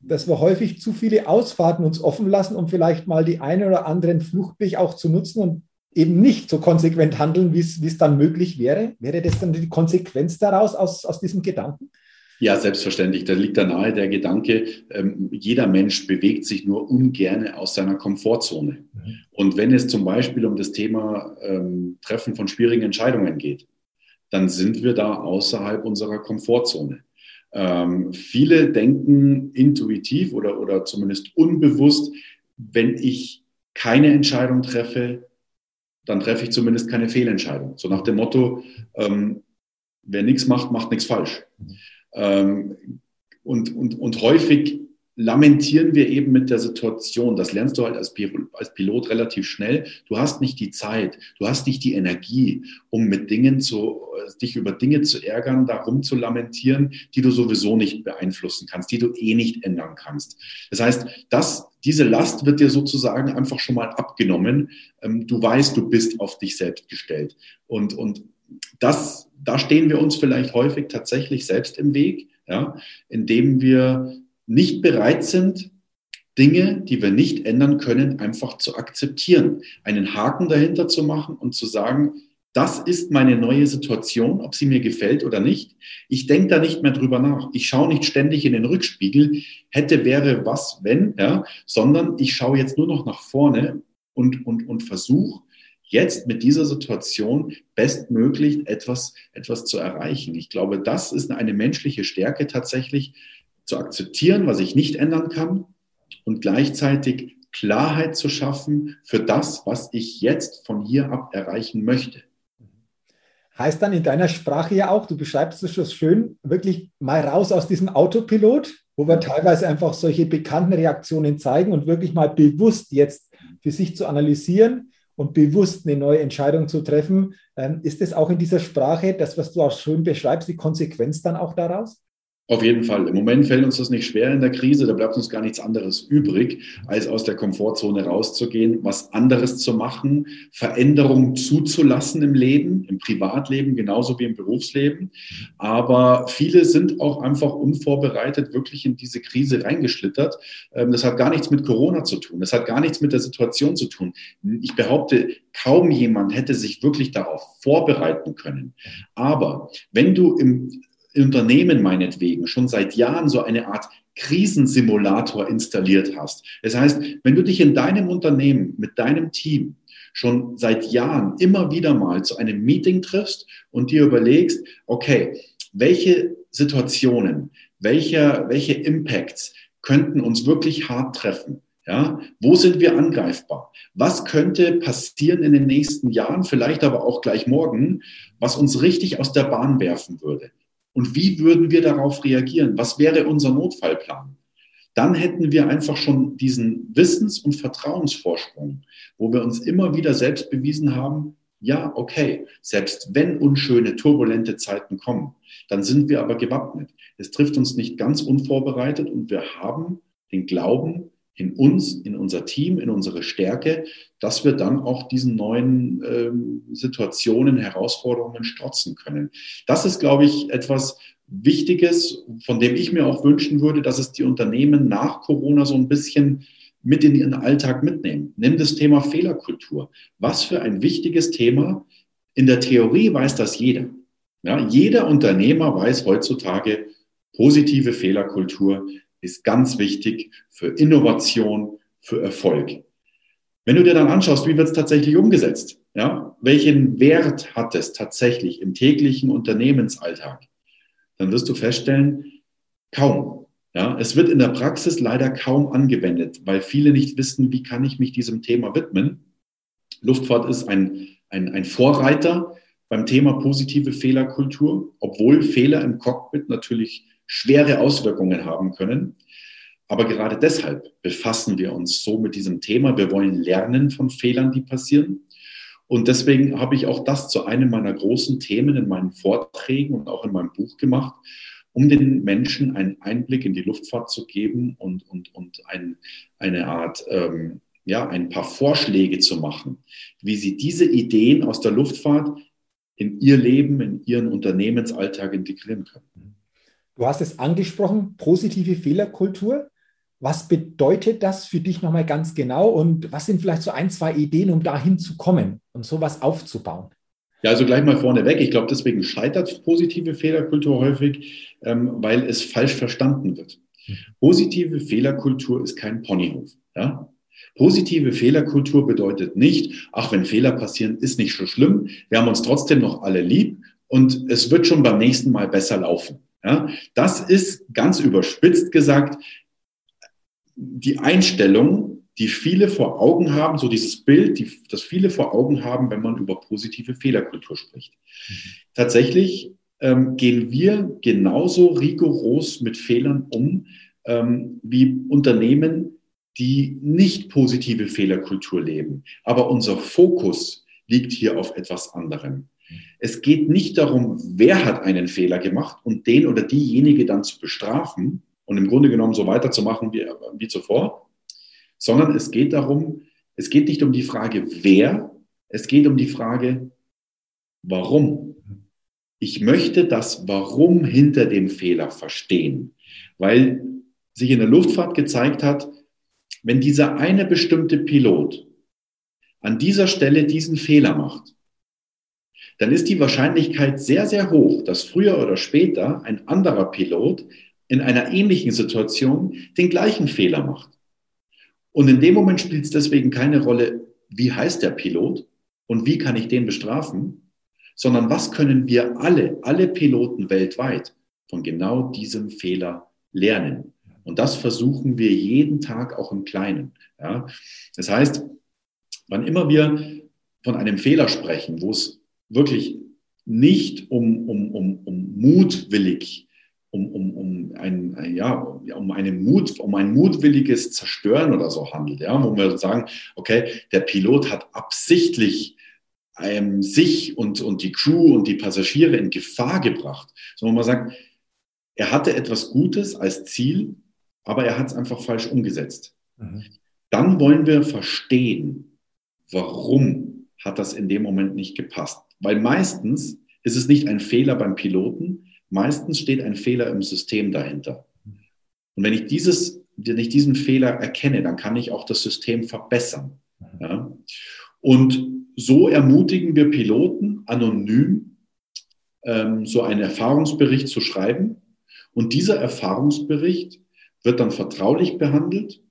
dass wir häufig zu viele Ausfahrten uns offen lassen, um vielleicht mal die eine oder anderen Fluchtweg auch zu nutzen und eben nicht so konsequent handeln, wie es dann möglich wäre? Wäre das dann die Konsequenz daraus aus, aus diesem Gedanken? Ja, selbstverständlich. Da liegt da nahe der Gedanke, ähm, jeder Mensch bewegt sich nur ungern aus seiner Komfortzone. Mhm. Und wenn es zum Beispiel um das Thema ähm, Treffen von schwierigen Entscheidungen geht, dann sind wir da außerhalb unserer Komfortzone. Ähm, viele denken intuitiv oder, oder zumindest unbewusst, wenn ich keine Entscheidung treffe, dann treffe ich zumindest keine Fehlentscheidung. So nach dem Motto, ähm, wer nichts macht, macht nichts falsch. Ähm, und, und, und häufig lamentieren wir eben mit der Situation. Das lernst du halt als Pilot, als Pilot relativ schnell. Du hast nicht die Zeit, du hast nicht die Energie, um mit Dingen zu, dich über Dinge zu ärgern, darum zu lamentieren, die du sowieso nicht beeinflussen kannst, die du eh nicht ändern kannst. Das heißt, das, diese Last wird dir sozusagen einfach schon mal abgenommen. Ähm, du weißt, du bist auf dich selbst gestellt. Und, und das, da stehen wir uns vielleicht häufig tatsächlich selbst im Weg, ja, indem wir nicht bereit sind, Dinge, die wir nicht ändern können, einfach zu akzeptieren, einen Haken dahinter zu machen und zu sagen, das ist meine neue Situation, ob sie mir gefällt oder nicht. Ich denke da nicht mehr drüber nach. Ich schaue nicht ständig in den Rückspiegel, hätte, wäre, was, wenn, ja, sondern ich schaue jetzt nur noch nach vorne und, und, und versuche jetzt mit dieser Situation bestmöglich etwas, etwas zu erreichen. Ich glaube, das ist eine menschliche Stärke tatsächlich, zu akzeptieren, was ich nicht ändern kann und gleichzeitig Klarheit zu schaffen für das, was ich jetzt von hier ab erreichen möchte. Heißt dann in deiner Sprache ja auch, du beschreibst es schon schön, wirklich mal raus aus diesem Autopilot, wo wir teilweise einfach solche bekannten Reaktionen zeigen und wirklich mal bewusst jetzt für sich zu analysieren und bewusst eine neue Entscheidung zu treffen. Ähm, ist das auch in dieser Sprache, das, was du auch schön beschreibst, die Konsequenz dann auch daraus? Auf jeden Fall. Im Moment fällt uns das nicht schwer in der Krise. Da bleibt uns gar nichts anderes übrig, als aus der Komfortzone rauszugehen, was anderes zu machen, Veränderungen zuzulassen im Leben, im Privatleben genauso wie im Berufsleben. Aber viele sind auch einfach unvorbereitet wirklich in diese Krise reingeschlittert. Ähm, das hat gar nichts mit Corona zu tun. Das hat gar nichts mit der Situation zu tun. Ich behaupte, kaum jemand hätte sich wirklich darauf vorbereiten können. Aber wenn du im Unternehmen meinetwegen schon seit Jahren so eine Art Krisensimulator installiert hast. Das heißt, wenn du dich in deinem Unternehmen mit deinem Team schon seit Jahren immer wieder mal zu einem Meeting triffst und dir überlegst, okay, welche Situationen, welche, welche Impacts könnten uns wirklich hart treffen? Ja, wo sind wir angreifbar? Was könnte passieren in den nächsten Jahren, vielleicht aber auch gleich morgen, was uns richtig aus der Bahn werfen würde? Und wie würden wir darauf reagieren? Was wäre unser Notfallplan? Dann hätten wir einfach schon diesen Wissens- und Vertrauensvorsprung, wo wir uns immer wieder selbst bewiesen haben, ja, okay, selbst wenn unschöne, turbulente Zeiten kommen, dann sind wir aber gewappnet. Es trifft uns nicht ganz unvorbereitet und wir haben den Glauben in uns, in unser Team, in unsere Stärke, dass wir dann auch diesen neuen ähm, Situationen, Herausforderungen strotzen können. Das ist, glaube ich, etwas Wichtiges, von dem ich mir auch wünschen würde, dass es die Unternehmen nach Corona so ein bisschen mit in ihren Alltag mitnehmen. Nimm das Thema Fehlerkultur. Was für ein wichtiges Thema. In der Theorie weiß das jeder. Ja, jeder Unternehmer weiß heutzutage, positive Fehlerkultur ist ganz wichtig für Innovation, für Erfolg. Wenn du dir dann anschaust, wie wird es tatsächlich umgesetzt? Ja, welchen Wert hat es tatsächlich im täglichen Unternehmensalltag? Dann wirst du feststellen, kaum. Ja, es wird in der Praxis leider kaum angewendet, weil viele nicht wissen, wie kann ich mich diesem Thema widmen. Luftfahrt ist ein, ein, ein Vorreiter beim Thema positive Fehlerkultur, obwohl Fehler im Cockpit natürlich schwere Auswirkungen haben können. Aber gerade deshalb befassen wir uns so mit diesem Thema. Wir wollen lernen von Fehlern, die passieren. Und deswegen habe ich auch das zu einem meiner großen Themen in meinen Vorträgen und auch in meinem Buch gemacht, um den Menschen einen Einblick in die Luftfahrt zu geben und, und, und ein, eine Art, ähm, ja, ein paar Vorschläge zu machen, wie sie diese Ideen aus der Luftfahrt in ihr Leben, in ihren Unternehmensalltag integrieren können. Du hast es angesprochen, positive Fehlerkultur. Was bedeutet das für dich nochmal ganz genau und was sind vielleicht so ein, zwei Ideen, um dahin zu kommen und sowas aufzubauen? Ja, also gleich mal vorneweg. Ich glaube, deswegen scheitert positive Fehlerkultur häufig, ähm, weil es falsch verstanden wird. Positive Fehlerkultur ist kein Ponyhof. Ja? Positive Fehlerkultur bedeutet nicht, ach, wenn Fehler passieren, ist nicht so schlimm. Wir haben uns trotzdem noch alle lieb und es wird schon beim nächsten Mal besser laufen. Ja, das ist ganz überspitzt gesagt die Einstellung, die viele vor Augen haben, so dieses Bild, die, das viele vor Augen haben, wenn man über positive Fehlerkultur spricht. Mhm. Tatsächlich ähm, gehen wir genauso rigoros mit Fehlern um ähm, wie Unternehmen, die nicht positive Fehlerkultur leben. Aber unser Fokus liegt hier auf etwas anderem. Es geht nicht darum, wer hat einen Fehler gemacht und den oder diejenige dann zu bestrafen und im Grunde genommen so weiterzumachen wie, wie zuvor, sondern es geht darum, es geht nicht um die Frage, wer, es geht um die Frage, warum. Ich möchte das Warum hinter dem Fehler verstehen, weil sich in der Luftfahrt gezeigt hat, wenn dieser eine bestimmte Pilot an dieser Stelle diesen Fehler macht, dann ist die Wahrscheinlichkeit sehr, sehr hoch, dass früher oder später ein anderer Pilot in einer ähnlichen Situation den gleichen Fehler macht. Und in dem Moment spielt es deswegen keine Rolle, wie heißt der Pilot und wie kann ich den bestrafen, sondern was können wir alle, alle Piloten weltweit von genau diesem Fehler lernen. Und das versuchen wir jeden Tag auch im Kleinen. Ja? Das heißt, wann immer wir von einem Fehler sprechen, wo es wirklich nicht um, um, um, um mutwillig, um, um, um, ein, ein, ja, um, einen Mut, um ein mutwilliges Zerstören oder so handelt, ja, wo wir sagen, okay, der Pilot hat absichtlich ähm, sich und, und die Crew und die Passagiere in Gefahr gebracht, sondern man sagt, er hatte etwas Gutes als Ziel, aber er hat es einfach falsch umgesetzt. Mhm. Dann wollen wir verstehen, warum hat das in dem Moment nicht gepasst. Weil meistens ist es nicht ein Fehler beim Piloten, meistens steht ein Fehler im System dahinter. Und wenn ich, dieses, wenn ich diesen Fehler erkenne, dann kann ich auch das System verbessern. Ja? Und so ermutigen wir Piloten anonym ähm, so einen Erfahrungsbericht zu schreiben. Und dieser Erfahrungsbericht wird dann vertraulich behandelt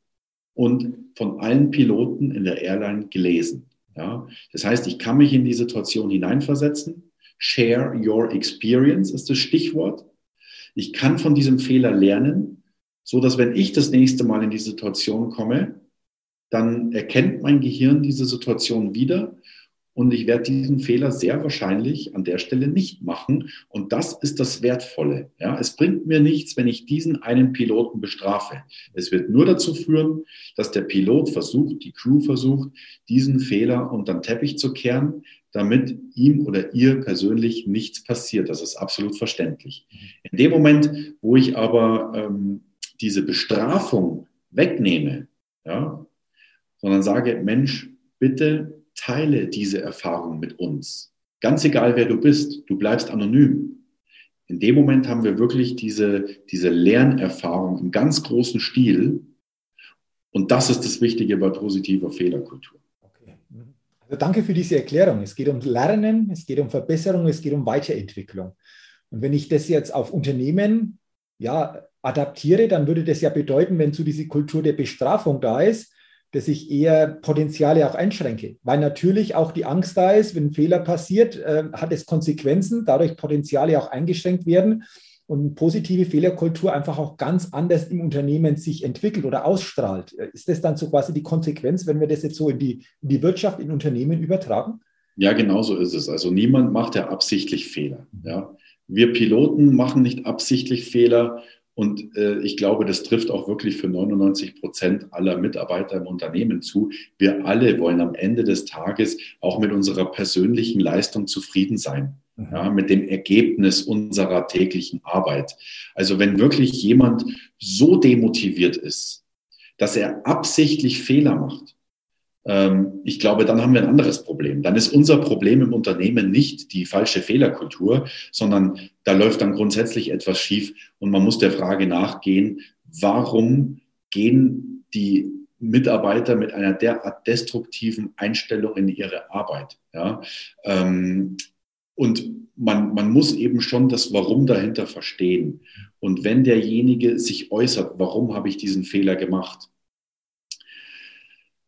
und von allen Piloten in der Airline gelesen. Ja? Das heißt, ich kann mich in die Situation hineinversetzen. Share your experience ist das Stichwort. Ich kann von diesem Fehler lernen, so dass wenn ich das nächste Mal in die Situation komme, dann erkennt mein Gehirn diese Situation wieder und ich werde diesen Fehler sehr wahrscheinlich an der Stelle nicht machen. Und das ist das Wertvolle. Ja, es bringt mir nichts, wenn ich diesen einen Piloten bestrafe. Es wird nur dazu führen, dass der Pilot versucht, die Crew versucht, diesen Fehler unter den Teppich zu kehren, damit ihm oder ihr persönlich nichts passiert. Das ist absolut verständlich. In dem Moment, wo ich aber ähm, diese Bestrafung wegnehme, ja, sondern sage, Mensch, bitte teile diese Erfahrung mit uns. Ganz egal, wer du bist, du bleibst anonym. In dem Moment haben wir wirklich diese, diese Lernerfahrung im ganz großen Stil. Und das ist das Wichtige bei positiver Fehlerkultur. Okay. Also danke für diese Erklärung. Es geht um Lernen, es geht um Verbesserung, es geht um Weiterentwicklung. Und wenn ich das jetzt auf Unternehmen ja, adaptiere, dann würde das ja bedeuten, wenn so diese Kultur der Bestrafung da ist, dass ich eher Potenziale auch einschränke. Weil natürlich auch die Angst da ist, wenn ein Fehler passiert, äh, hat es Konsequenzen, dadurch Potenziale auch eingeschränkt werden und positive Fehlerkultur einfach auch ganz anders im Unternehmen sich entwickelt oder ausstrahlt. Ist das dann so quasi die Konsequenz, wenn wir das jetzt so in die, in die Wirtschaft, in Unternehmen übertragen? Ja, genau so ist es. Also niemand macht ja absichtlich Fehler. Ja. Wir Piloten machen nicht absichtlich Fehler. Und äh, ich glaube, das trifft auch wirklich für 99 Prozent aller Mitarbeiter im Unternehmen zu. Wir alle wollen am Ende des Tages auch mit unserer persönlichen Leistung zufrieden sein. Mhm. Ja, mit dem Ergebnis unserer täglichen Arbeit. Also wenn wirklich jemand so demotiviert ist, dass er absichtlich Fehler macht, ich glaube, dann haben wir ein anderes Problem. Dann ist unser Problem im Unternehmen nicht die falsche Fehlerkultur, sondern da läuft dann grundsätzlich etwas schief und man muss der Frage nachgehen, warum gehen die Mitarbeiter mit einer derart destruktiven Einstellung in ihre Arbeit. Ja? Ähm, und man, man muss eben schon das Warum dahinter verstehen. Und wenn derjenige sich äußert, warum habe ich diesen Fehler gemacht,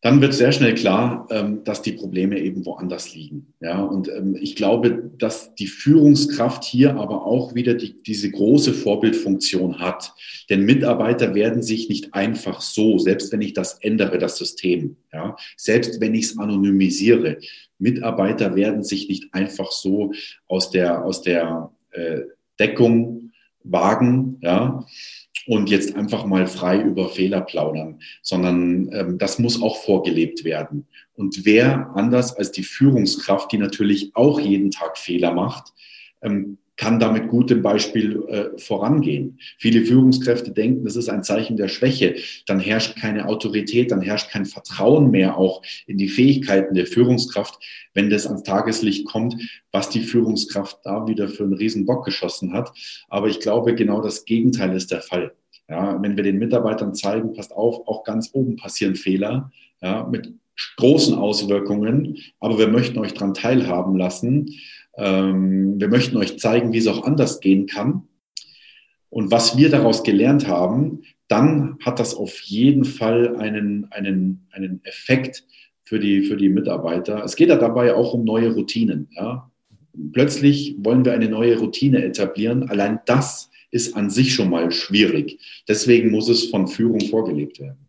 dann wird sehr schnell klar, ähm, dass die Probleme eben woanders liegen. Ja, und ähm, ich glaube, dass die Führungskraft hier aber auch wieder die, diese große Vorbildfunktion hat. Denn Mitarbeiter werden sich nicht einfach so, selbst wenn ich das ändere, das System, ja, selbst wenn ich es anonymisiere, Mitarbeiter werden sich nicht einfach so aus der, aus der äh, Deckung wagen, ja, und jetzt einfach mal frei über Fehler plaudern, sondern ähm, das muss auch vorgelebt werden. Und wer anders als die Führungskraft, die natürlich auch jeden Tag Fehler macht, ähm, kann damit gut im Beispiel äh, vorangehen. Viele Führungskräfte denken, das ist ein Zeichen der Schwäche. Dann herrscht keine Autorität, dann herrscht kein Vertrauen mehr auch in die Fähigkeiten der Führungskraft, wenn das ans Tageslicht kommt, was die Führungskraft da wieder für einen Riesenbock geschossen hat. Aber ich glaube, genau das Gegenteil ist der Fall. Ja, wenn wir den Mitarbeitern zeigen, passt auf, auch ganz oben passieren Fehler ja, mit großen Auswirkungen, aber wir möchten euch daran teilhaben lassen. Ähm, wir möchten euch zeigen, wie es auch anders gehen kann. Und was wir daraus gelernt haben, dann hat das auf jeden Fall einen, einen, einen Effekt für die, für die Mitarbeiter. Es geht ja dabei auch um neue Routinen. Ja. Plötzlich wollen wir eine neue Routine etablieren. Allein das ist an sich schon mal schwierig. Deswegen muss es von Führung vorgelebt werden.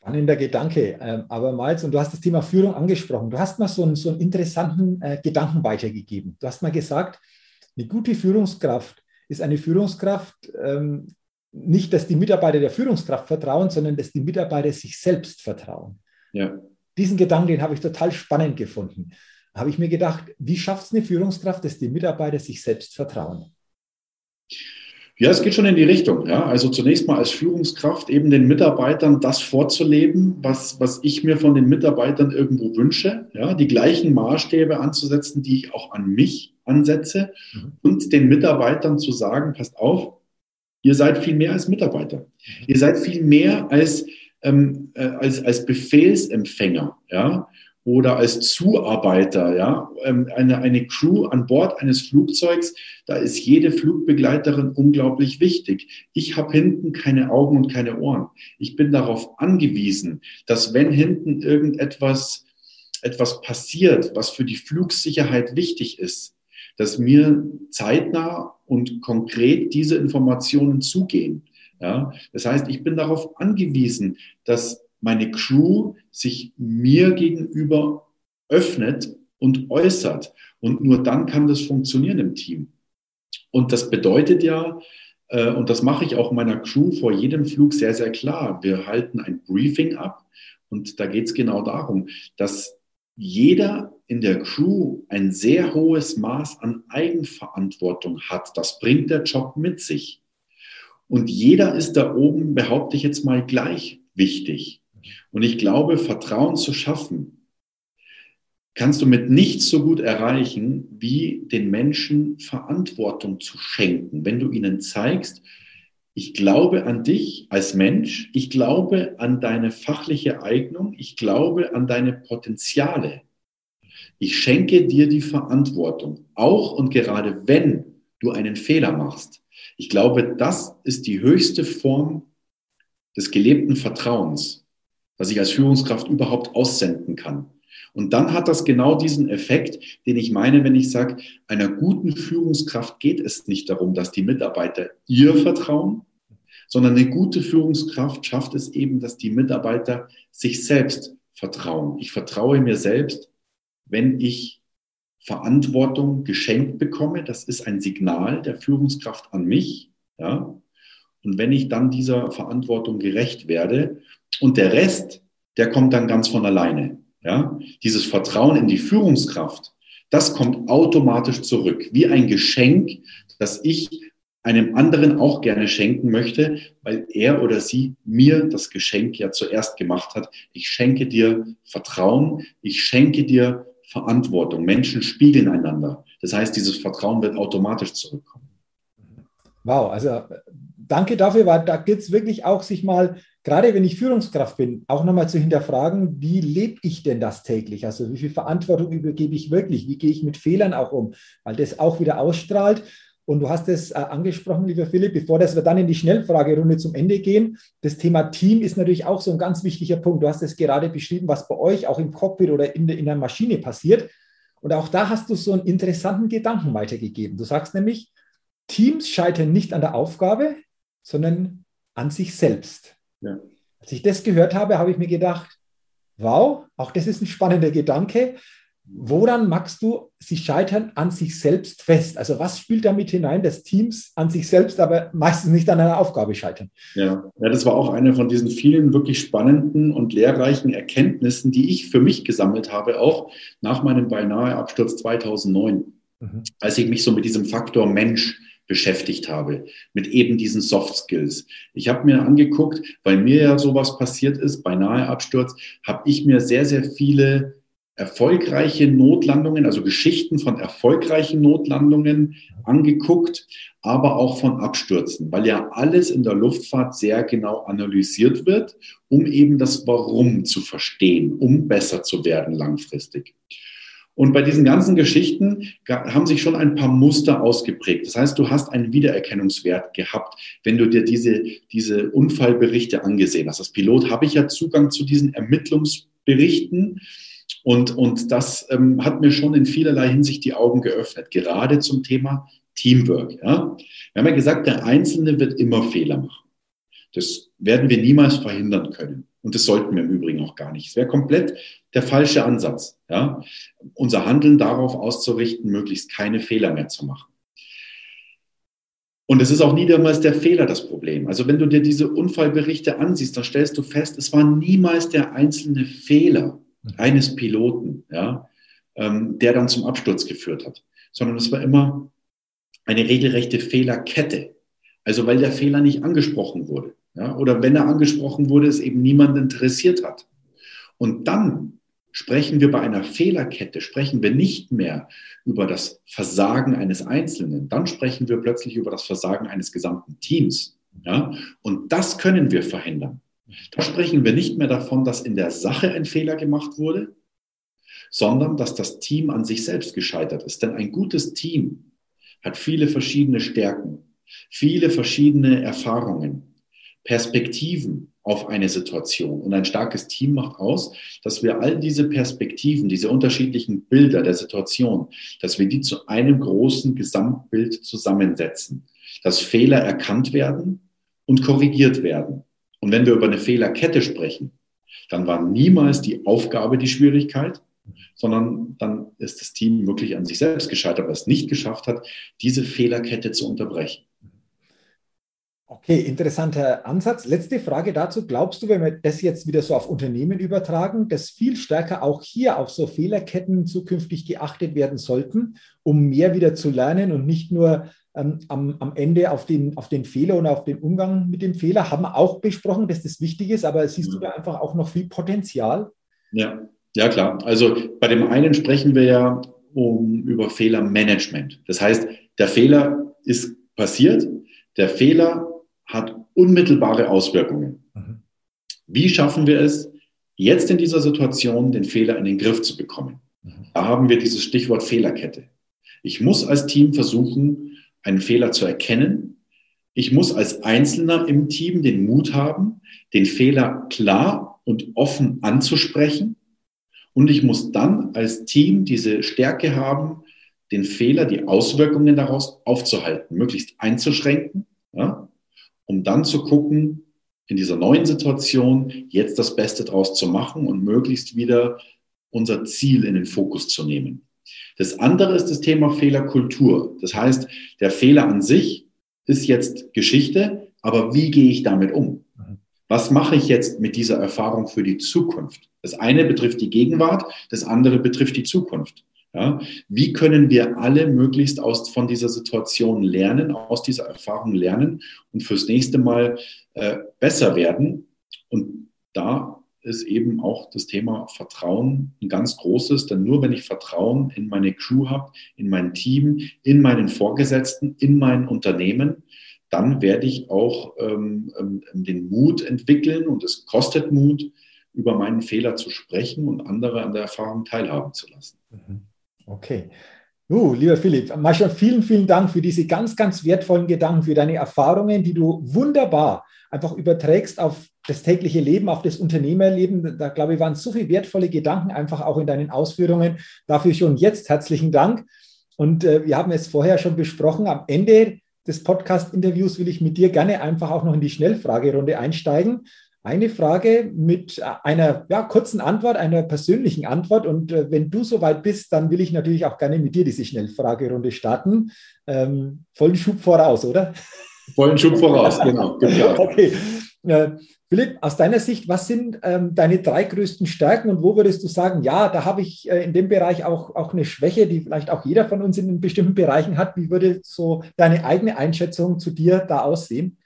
Spannender Gedanke. Ähm, aber Miles, und du hast das Thema Führung angesprochen. Du hast mal so einen, so einen interessanten äh, Gedanken weitergegeben. Du hast mal gesagt, eine gute Führungskraft ist eine Führungskraft, ähm, nicht, dass die Mitarbeiter der Führungskraft vertrauen, sondern dass die Mitarbeiter sich selbst vertrauen. Ja. Diesen Gedanken, den habe ich total spannend gefunden. Da habe ich mir gedacht, wie schafft es eine Führungskraft, dass die Mitarbeiter sich selbst vertrauen? Ja, es geht schon in die Richtung. Ja. Also zunächst mal als Führungskraft eben den Mitarbeitern das vorzuleben, was, was ich mir von den Mitarbeitern irgendwo wünsche. Ja. Die gleichen Maßstäbe anzusetzen, die ich auch an mich ansetze mhm. und den Mitarbeitern zu sagen, passt auf, ihr seid viel mehr als Mitarbeiter. Mhm. Ihr seid viel mehr als, ähm, äh, als, als Befehlsempfänger. Ja oder als Zuarbeiter, ja, ähm, eine, eine Crew an Bord eines Flugzeugs, da ist jede Flugbegleiterin unglaublich wichtig. Ich habe hinten keine Augen und keine Ohren. Ich bin darauf angewiesen, dass wenn hinten irgendetwas etwas passiert, was für die Flugsicherheit wichtig ist, dass mir zeitnah und konkret diese Informationen zugehen. Ja, das heißt, ich bin darauf angewiesen, dass meine Crew sich mir gegenüber öffnet und äußert. Und nur dann kann das funktionieren im Team. Und das bedeutet ja, äh, und das mache ich auch meiner Crew vor jedem Flug sehr, sehr klar. Wir halten ein Briefing ab und da geht es genau darum, dass jeder in der Crew ein sehr hohes Maß an Eigenverantwortung hat. Das bringt der Job mit sich. Und jeder ist da oben, behaupte ich jetzt mal, gleich wichtig. Und ich glaube, Vertrauen zu schaffen, kannst du mit nichts so gut erreichen, wie den Menschen Verantwortung zu schenken. Wenn du ihnen zeigst, ich glaube an dich als Mensch, ich glaube an deine fachliche Eignung, ich glaube an deine Potenziale. Ich schenke dir die Verantwortung, auch und gerade wenn du einen Fehler machst. Ich glaube, das ist die höchste Form des gelebten Vertrauens, was ich als Führungskraft überhaupt aussenden kann. Und dann hat das genau diesen Effekt, den ich meine, wenn ich sage, einer guten Führungskraft geht es nicht darum, dass die Mitarbeiter ihr vertrauen, sondern eine gute Führungskraft schafft es eben, dass die Mitarbeiter sich selbst vertrauen. Ich vertraue mir selbst, wenn ich Verantwortung geschenkt bekomme. Das ist ein Signal der Führungskraft an mich. Ja? Und wenn ich dann dieser Verantwortung gerecht werde und der Rest, der kommt dann ganz von alleine. Ja, dieses Vertrauen in die Führungskraft, das kommt automatisch zurück, wie ein Geschenk, das ich einem anderen auch gerne schenken möchte, weil er oder sie mir das Geschenk ja zuerst gemacht hat. Ich schenke dir Vertrauen, ich schenke dir Verantwortung. Menschen spiegeln einander. Das heißt, dieses Vertrauen wird automatisch zurückkommen. Wow, also danke dafür, weil da gilt es wirklich auch, sich mal gerade wenn ich Führungskraft bin, auch nochmal zu hinterfragen, wie lebe ich denn das täglich? Also wie viel Verantwortung übergebe ich wirklich? Wie gehe ich mit Fehlern auch um? Weil das auch wieder ausstrahlt. Und du hast es äh, angesprochen, lieber Philipp, bevor dass wir dann in die Schnellfragerunde zum Ende gehen. Das Thema Team ist natürlich auch so ein ganz wichtiger Punkt. Du hast es gerade beschrieben, was bei euch auch im Cockpit oder in, in der Maschine passiert. Und auch da hast du so einen interessanten Gedanken weitergegeben. Du sagst nämlich, Teams scheitern nicht an der Aufgabe, sondern an sich selbst. Ja. Als ich das gehört habe, habe ich mir gedacht, wow, auch das ist ein spannender Gedanke. Woran magst du, sie scheitern an sich selbst fest? Also was spielt damit hinein, dass Teams an sich selbst aber meistens nicht an einer Aufgabe scheitern? Ja, ja das war auch eine von diesen vielen wirklich spannenden und lehrreichen Erkenntnissen, die ich für mich gesammelt habe, auch nach meinem beinahe Absturz 2009, mhm. als ich mich so mit diesem Faktor Mensch beschäftigt habe, mit eben diesen Soft Skills. Ich habe mir angeguckt, weil mir ja sowas passiert ist, beinahe Absturz, habe ich mir sehr, sehr viele erfolgreiche Notlandungen, also Geschichten von erfolgreichen Notlandungen angeguckt, aber auch von Abstürzen, weil ja alles in der Luftfahrt sehr genau analysiert wird, um eben das Warum zu verstehen, um besser zu werden langfristig. Und bei diesen ganzen Geschichten haben sich schon ein paar Muster ausgeprägt. Das heißt, du hast einen Wiedererkennungswert gehabt, wenn du dir diese, diese Unfallberichte angesehen hast. Als Pilot habe ich ja Zugang zu diesen Ermittlungsberichten. Und, und das ähm, hat mir schon in vielerlei Hinsicht die Augen geöffnet, gerade zum Thema Teamwork. Ja? Wir haben ja gesagt, der Einzelne wird immer Fehler machen. Das werden wir niemals verhindern können. Und das sollten wir im Übrigen auch gar nicht. Es wäre komplett der falsche Ansatz, ja? unser Handeln darauf auszurichten, möglichst keine Fehler mehr zu machen. Und es ist auch niemals der Fehler das Problem. Also wenn du dir diese Unfallberichte ansiehst, dann stellst du fest, es war niemals der einzelne Fehler eines Piloten, ja, ähm, der dann zum Absturz geführt hat, sondern es war immer eine regelrechte Fehlerkette. Also weil der Fehler nicht angesprochen wurde. Ja, oder wenn er angesprochen wurde, es eben niemand interessiert hat. Und dann sprechen wir bei einer Fehlerkette, sprechen wir nicht mehr über das Versagen eines Einzelnen, dann sprechen wir plötzlich über das Versagen eines gesamten Teams. Ja? Und das können wir verhindern. Da sprechen wir nicht mehr davon, dass in der Sache ein Fehler gemacht wurde, sondern dass das Team an sich selbst gescheitert ist. Denn ein gutes Team hat viele verschiedene Stärken, viele verschiedene Erfahrungen, Perspektiven auf eine Situation. Und ein starkes Team macht aus, dass wir all diese Perspektiven, diese unterschiedlichen Bilder der Situation, dass wir die zu einem großen Gesamtbild zusammensetzen, dass Fehler erkannt werden und korrigiert werden. Und wenn wir über eine Fehlerkette sprechen, dann war niemals die Aufgabe die Schwierigkeit, sondern dann ist das Team wirklich an sich selbst gescheitert, weil es nicht geschafft hat, diese Fehlerkette zu unterbrechen. Okay, interessanter Ansatz. Letzte Frage dazu. Glaubst du, wenn wir das jetzt wieder so auf Unternehmen übertragen, dass viel stärker auch hier auf so Fehlerketten zukünftig geachtet werden sollten, um mehr wieder zu lernen und nicht nur ähm, am, am Ende auf den, auf den Fehler und auf den Umgang mit dem Fehler? Haben wir auch besprochen, dass das wichtig ist, aber siehst du da einfach auch noch viel Potenzial? Ja, ja klar. Also bei dem einen sprechen wir ja um, über Fehlermanagement. Das heißt, der Fehler ist passiert. Der Fehler hat unmittelbare Auswirkungen. Mhm. Wie schaffen wir es, jetzt in dieser Situation den Fehler in den Griff zu bekommen? Mhm. Da haben wir dieses Stichwort Fehlerkette. Ich muss als Team versuchen, einen Fehler zu erkennen. Ich muss als Einzelner im Team den Mut haben, den Fehler klar und offen anzusprechen. Und ich muss dann als Team diese Stärke haben, den Fehler, die Auswirkungen daraus aufzuhalten, möglichst einzuschränken. Um dann zu gucken, in dieser neuen Situation jetzt das Beste draus zu machen und möglichst wieder unser Ziel in den Fokus zu nehmen. Das andere ist das Thema Fehlerkultur. Das heißt, der Fehler an sich ist jetzt Geschichte, aber wie gehe ich damit um? Was mache ich jetzt mit dieser Erfahrung für die Zukunft? Das eine betrifft die Gegenwart, das andere betrifft die Zukunft. Ja, wie können wir alle möglichst aus, von dieser Situation lernen, aus dieser Erfahrung lernen und fürs nächste Mal äh, besser werden? Und da ist eben auch das Thema Vertrauen ein ganz großes, denn nur wenn ich Vertrauen in meine Crew habe, in mein Team, in meinen Vorgesetzten, in mein Unternehmen, dann werde ich auch ähm, ähm, den Mut entwickeln und es kostet Mut, über meinen Fehler zu sprechen und andere an der Erfahrung teilhaben zu lassen. Mhm. Okay. Uh, lieber Philipp, mal schon vielen, vielen Dank für diese ganz, ganz wertvollen Gedanken, für deine Erfahrungen, die du wunderbar einfach überträgst auf das tägliche Leben, auf das Unternehmerleben. Da, glaube ich, waren so viele wertvolle Gedanken einfach auch in deinen Ausführungen. Dafür schon jetzt herzlichen Dank. Und äh, wir haben es vorher schon besprochen. Am Ende des Podcast-Interviews will ich mit dir gerne einfach auch noch in die Schnellfragerunde einsteigen eine Frage mit einer ja, kurzen Antwort, einer persönlichen Antwort. Und äh, wenn du soweit bist, dann will ich natürlich auch gerne mit dir diese Schnellfragerunde starten. Ähm, vollen Schub voraus, oder? Vollen Schub voraus, genau. (laughs) okay. Äh, Philipp, aus deiner Sicht, was sind ähm, deine drei größten Stärken und wo würdest du sagen, ja, da habe ich äh, in dem Bereich auch, auch eine Schwäche, die vielleicht auch jeder von uns in bestimmten Bereichen hat. Wie würde so deine eigene Einschätzung zu dir da aussehen?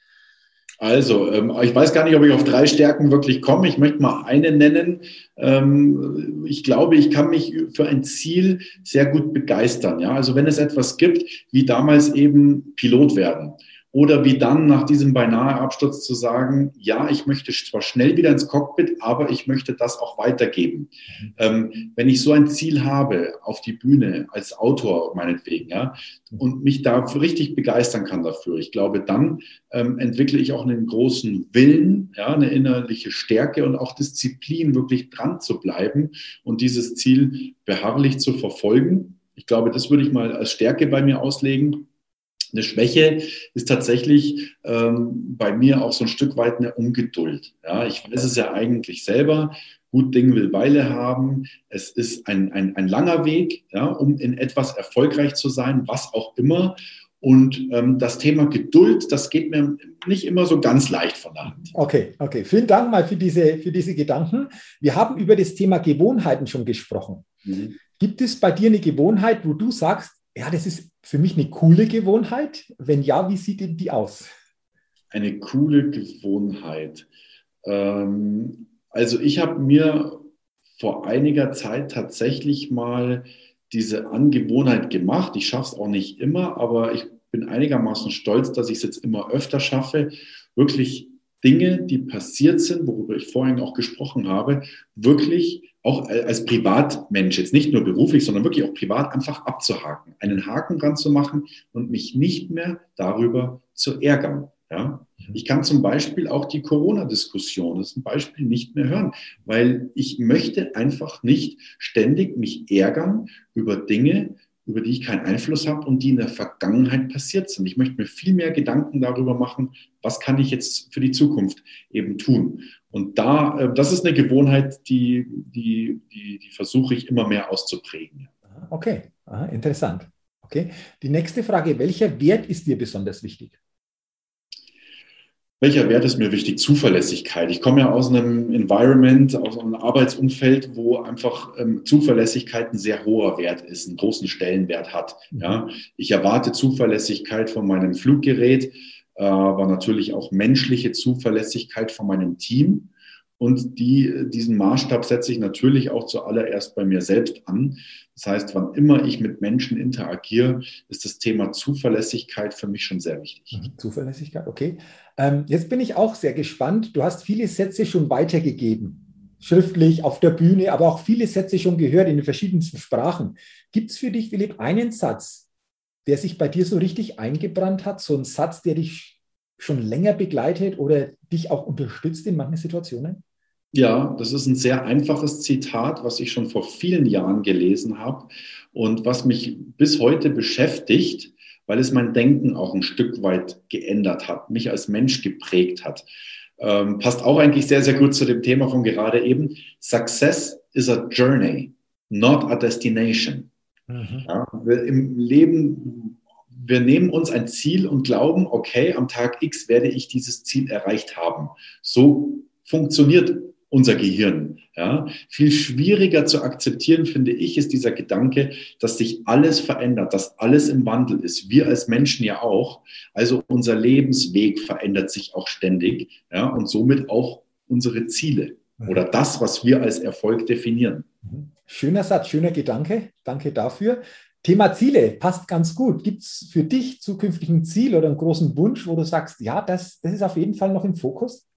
Also, ähm, ich weiß gar nicht, ob ich auf drei Stärken wirklich komme. Ich möchte mal eine nennen. Ähm, ich glaube, ich kann mich für ein Ziel sehr gut begeistern. Ja, also wenn es etwas gibt, wie damals eben Pilot werden oder wie dann nach diesem beinahe Absturz zu sagen, ja, ich möchte zwar schnell wieder ins Cockpit, aber ich möchte das auch weitergeben. Mhm. Ähm, wenn ich so ein Ziel habe auf die Bühne als Autor meinetwegen, ja, und mich da richtig begeistern kann dafür, ich glaube, dann ähm, entwickle ich auch einen großen Willen, ja, eine innerliche Stärke und auch Disziplin, wirklich dran zu bleiben und dieses Ziel beharrlich zu verfolgen. Ich glaube, das würde ich mal als Stärke bei mir auslegen. Eine Schwäche ist tatsächlich ähm, bei mir auch so ein Stück weit eine Ungeduld. Ja, ich weiß es ja eigentlich selber. Gut Ding will Weile haben. Es ist ein, ein, ein langer Weg, ja, um in etwas erfolgreich zu sein, was auch immer. Und ähm, das Thema Geduld, das geht mir nicht immer so ganz leicht von der Hand. Okay, okay. Vielen Dank mal für diese, für diese Gedanken. Wir haben über das Thema Gewohnheiten schon gesprochen. Mhm. Gibt es bei dir eine Gewohnheit, wo du sagst, ja, das ist für mich eine coole Gewohnheit? Wenn ja, wie sieht denn die aus? Eine coole Gewohnheit. Ähm, also ich habe mir vor einiger Zeit tatsächlich mal diese Angewohnheit gemacht. Ich schaffe es auch nicht immer, aber ich bin einigermaßen stolz, dass ich es jetzt immer öfter schaffe, wirklich Dinge, die passiert sind, worüber ich vorhin auch gesprochen habe, wirklich auch als Privatmensch, jetzt nicht nur beruflich, sondern wirklich auch privat einfach abzuhaken, einen Haken dran zu machen und mich nicht mehr darüber zu ärgern. Ja? Mhm. Ich kann zum Beispiel auch die Corona-Diskussion, das ist ein Beispiel, nicht mehr hören, weil ich möchte einfach nicht ständig mich ärgern über Dinge, über die ich keinen Einfluss habe und die in der Vergangenheit passiert sind. Ich möchte mir viel mehr Gedanken darüber machen, was kann ich jetzt für die Zukunft eben tun. Und da, äh, das ist eine Gewohnheit, die, die, die, die versuche ich immer mehr auszuprägen. Okay, Aha, interessant. Okay. Die nächste Frage, welcher Wert ist dir besonders wichtig? Welcher Wert ist mir wichtig? Zuverlässigkeit. Ich komme ja aus einem Environment, aus einem Arbeitsumfeld, wo einfach ähm, Zuverlässigkeit ein sehr hoher Wert ist, einen großen Stellenwert hat. Ja, ich erwarte Zuverlässigkeit von meinem Fluggerät, äh, aber natürlich auch menschliche Zuverlässigkeit von meinem Team. Und die, diesen Maßstab setze ich natürlich auch zuallererst bei mir selbst an. Das heißt, wann immer ich mit Menschen interagiere, ist das Thema Zuverlässigkeit für mich schon sehr wichtig. Mhm, Zuverlässigkeit, okay. Ähm, jetzt bin ich auch sehr gespannt. Du hast viele Sätze schon weitergegeben, schriftlich, auf der Bühne, aber auch viele Sätze schon gehört in den verschiedensten Sprachen. Gibt es für dich, Philipp, einen Satz, der sich bei dir so richtig eingebrannt hat? So ein Satz, der dich schon länger begleitet oder dich auch unterstützt in manchen Situationen? Ja, das ist ein sehr einfaches Zitat, was ich schon vor vielen Jahren gelesen habe und was mich bis heute beschäftigt, weil es mein Denken auch ein Stück weit geändert hat, mich als Mensch geprägt hat. Ähm, passt auch eigentlich sehr, sehr gut zu dem Thema von gerade eben. Success is a journey, not a destination. Mhm. Ja, Im Leben, wir nehmen uns ein Ziel und glauben, okay, am Tag X werde ich dieses Ziel erreicht haben. So funktioniert unser Gehirn. Ja? Viel schwieriger zu akzeptieren, finde ich, ist dieser Gedanke, dass sich alles verändert, dass alles im Wandel ist. Wir als Menschen ja auch. Also unser Lebensweg verändert sich auch ständig ja? und somit auch unsere Ziele mhm. oder das, was wir als Erfolg definieren. Mhm. Schöner Satz, schöner Gedanke. Danke dafür. Thema Ziele passt ganz gut. Gibt es für dich zukünftig ein Ziel oder einen großen Wunsch, wo du sagst, ja, das, das ist auf jeden Fall noch im Fokus?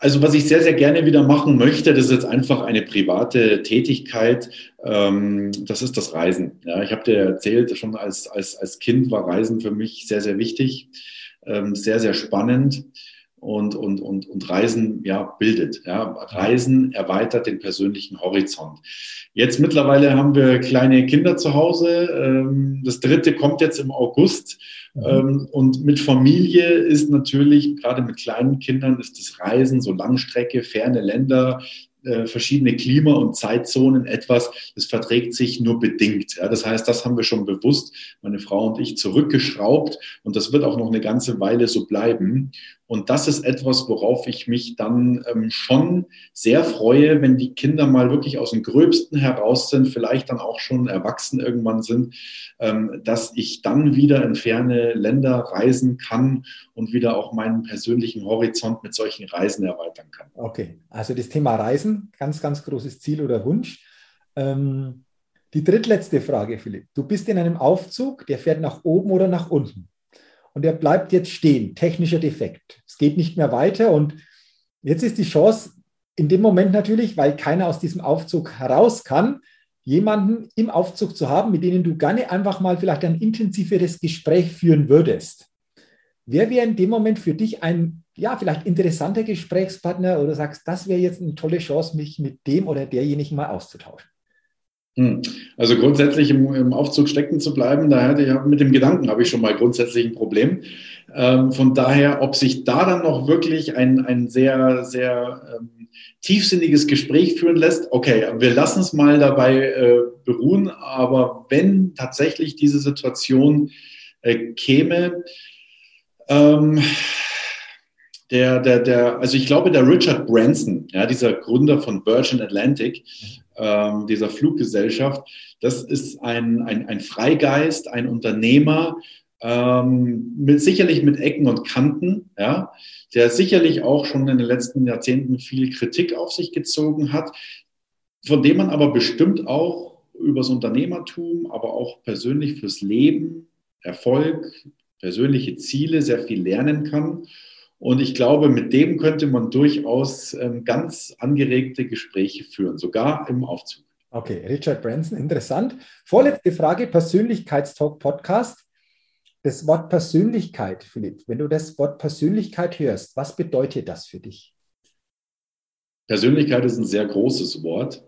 Also was ich sehr, sehr gerne wieder machen möchte, das ist jetzt einfach eine private Tätigkeit, ähm, das ist das Reisen. Ja, ich habe dir erzählt, schon als, als, als Kind war Reisen für mich sehr, sehr wichtig, ähm, sehr, sehr spannend und, und, und, und Reisen ja, bildet. Ja. Reisen erweitert den persönlichen Horizont. Jetzt mittlerweile haben wir kleine Kinder zu Hause. Ähm, das dritte kommt jetzt im August. Mhm. Ähm, und mit Familie ist natürlich, gerade mit kleinen Kindern, ist das Reisen, so Langstrecke, ferne Länder, äh, verschiedene Klima- und Zeitzonen etwas, das verträgt sich nur bedingt. Ja, das heißt, das haben wir schon bewusst, meine Frau und ich, zurückgeschraubt und das wird auch noch eine ganze Weile so bleiben. Und das ist etwas, worauf ich mich dann ähm, schon sehr freue, wenn die Kinder mal wirklich aus dem Gröbsten heraus sind, vielleicht dann auch schon erwachsen irgendwann sind, ähm, dass ich dann wieder in ferne Länder reisen kann und wieder auch meinen persönlichen Horizont mit solchen Reisen erweitern kann. Okay, also das Thema Reisen, ganz, ganz großes Ziel oder Wunsch. Ähm, die drittletzte Frage, Philipp. Du bist in einem Aufzug, der fährt nach oben oder nach unten und er bleibt jetzt stehen, technischer Defekt. Es geht nicht mehr weiter und jetzt ist die Chance in dem Moment natürlich, weil keiner aus diesem Aufzug heraus kann, jemanden im Aufzug zu haben, mit denen du gerne einfach mal vielleicht ein intensiveres Gespräch führen würdest. Wer wäre in dem Moment für dich ein, ja, vielleicht interessanter Gesprächspartner oder sagst, das wäre jetzt eine tolle Chance, mich mit dem oder derjenigen mal auszutauschen? Hm. Also grundsätzlich im, im, Aufzug stecken zu bleiben, da hatte ich mit dem Gedanken habe ich schon mal grundsätzlich ein Problem. Ähm, von daher, ob sich da dann noch wirklich ein, ein sehr, sehr ähm, tiefsinniges Gespräch führen lässt, okay, wir lassen es mal dabei äh, beruhen, aber wenn tatsächlich diese Situation äh, käme, ähm, der, der, der, also ich glaube, der Richard Branson, ja, dieser Gründer von Virgin Atlantic, ähm, dieser Fluggesellschaft, das ist ein, ein, ein Freigeist, ein Unternehmer, ähm, mit, sicherlich mit Ecken und Kanten, ja, der sicherlich auch schon in den letzten Jahrzehnten viel Kritik auf sich gezogen hat, von dem man aber bestimmt auch übers Unternehmertum, aber auch persönlich fürs Leben, Erfolg, persönliche Ziele sehr viel lernen kann. Und ich glaube, mit dem könnte man durchaus ähm, ganz angeregte Gespräche führen, sogar im Aufzug. Okay, Richard Branson, interessant. Vorletzte Frage, Persönlichkeitstalk Podcast. Das Wort Persönlichkeit, Philipp, wenn du das Wort Persönlichkeit hörst, was bedeutet das für dich? Persönlichkeit ist ein sehr großes Wort.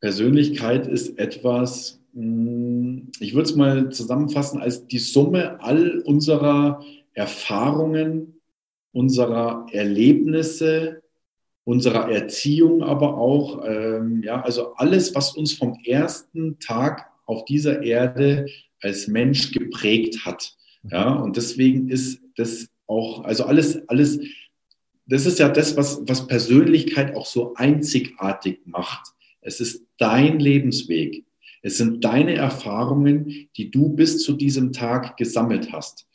Persönlichkeit ist etwas, hm, ich würde es mal zusammenfassen als die Summe all unserer Erfahrungen, unserer Erlebnisse, unserer Erziehung aber auch, ähm, ja, also alles, was uns vom ersten Tag auf dieser Erde als Mensch geprägt hat. Ja, und deswegen ist das auch, also alles, alles, das ist ja das, was, was Persönlichkeit auch so einzigartig macht. Es ist dein Lebensweg. Es sind deine Erfahrungen, die du bis zu diesem Tag gesammelt hast.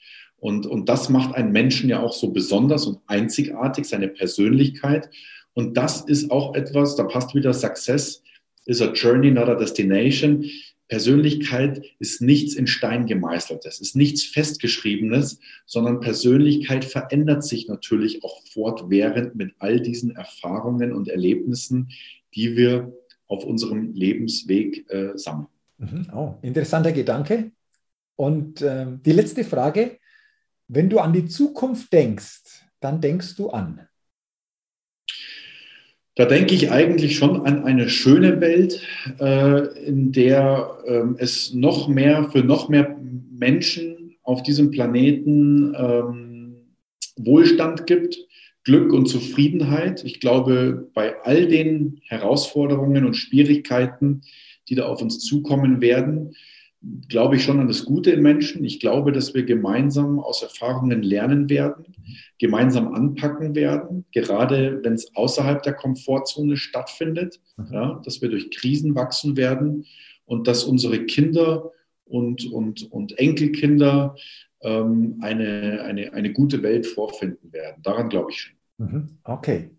Und, und das macht einen Menschen ja auch so besonders und einzigartig, seine Persönlichkeit. Und das ist auch etwas, da passt wieder Success is a journey, not a destination. Persönlichkeit ist nichts in Stein gemeißeltes, ist nichts festgeschriebenes, sondern Persönlichkeit verändert sich natürlich auch fortwährend mit all diesen Erfahrungen und Erlebnissen, die wir auf unserem Lebensweg äh, sammeln. Mhm. Oh, interessanter Gedanke. Und äh, die letzte Frage, wenn du an die Zukunft denkst, dann denkst du an. Da denke ich eigentlich schon an eine schöne Welt, äh, in der äh, es noch mehr für noch mehr Menschen auf diesem Planeten ähm, Wohlstand gibt, Glück und Zufriedenheit. Ich glaube, bei all den Herausforderungen und Schwierigkeiten, die da auf uns zukommen werden, glaube ich schon an das Gute im Menschen. Ich glaube, dass wir gemeinsam aus Erfahrungen lernen werden, gemeinsam anpacken werden, gerade wenn es außerhalb der Komfortzone stattfindet, mhm. ja, dass wir durch Krisen wachsen werden und dass unsere Kinder und, und, und Enkelkinder ähm, eine, eine, eine gute Welt vorfinden werden. Daran glaube ich schon. Mhm. Okay.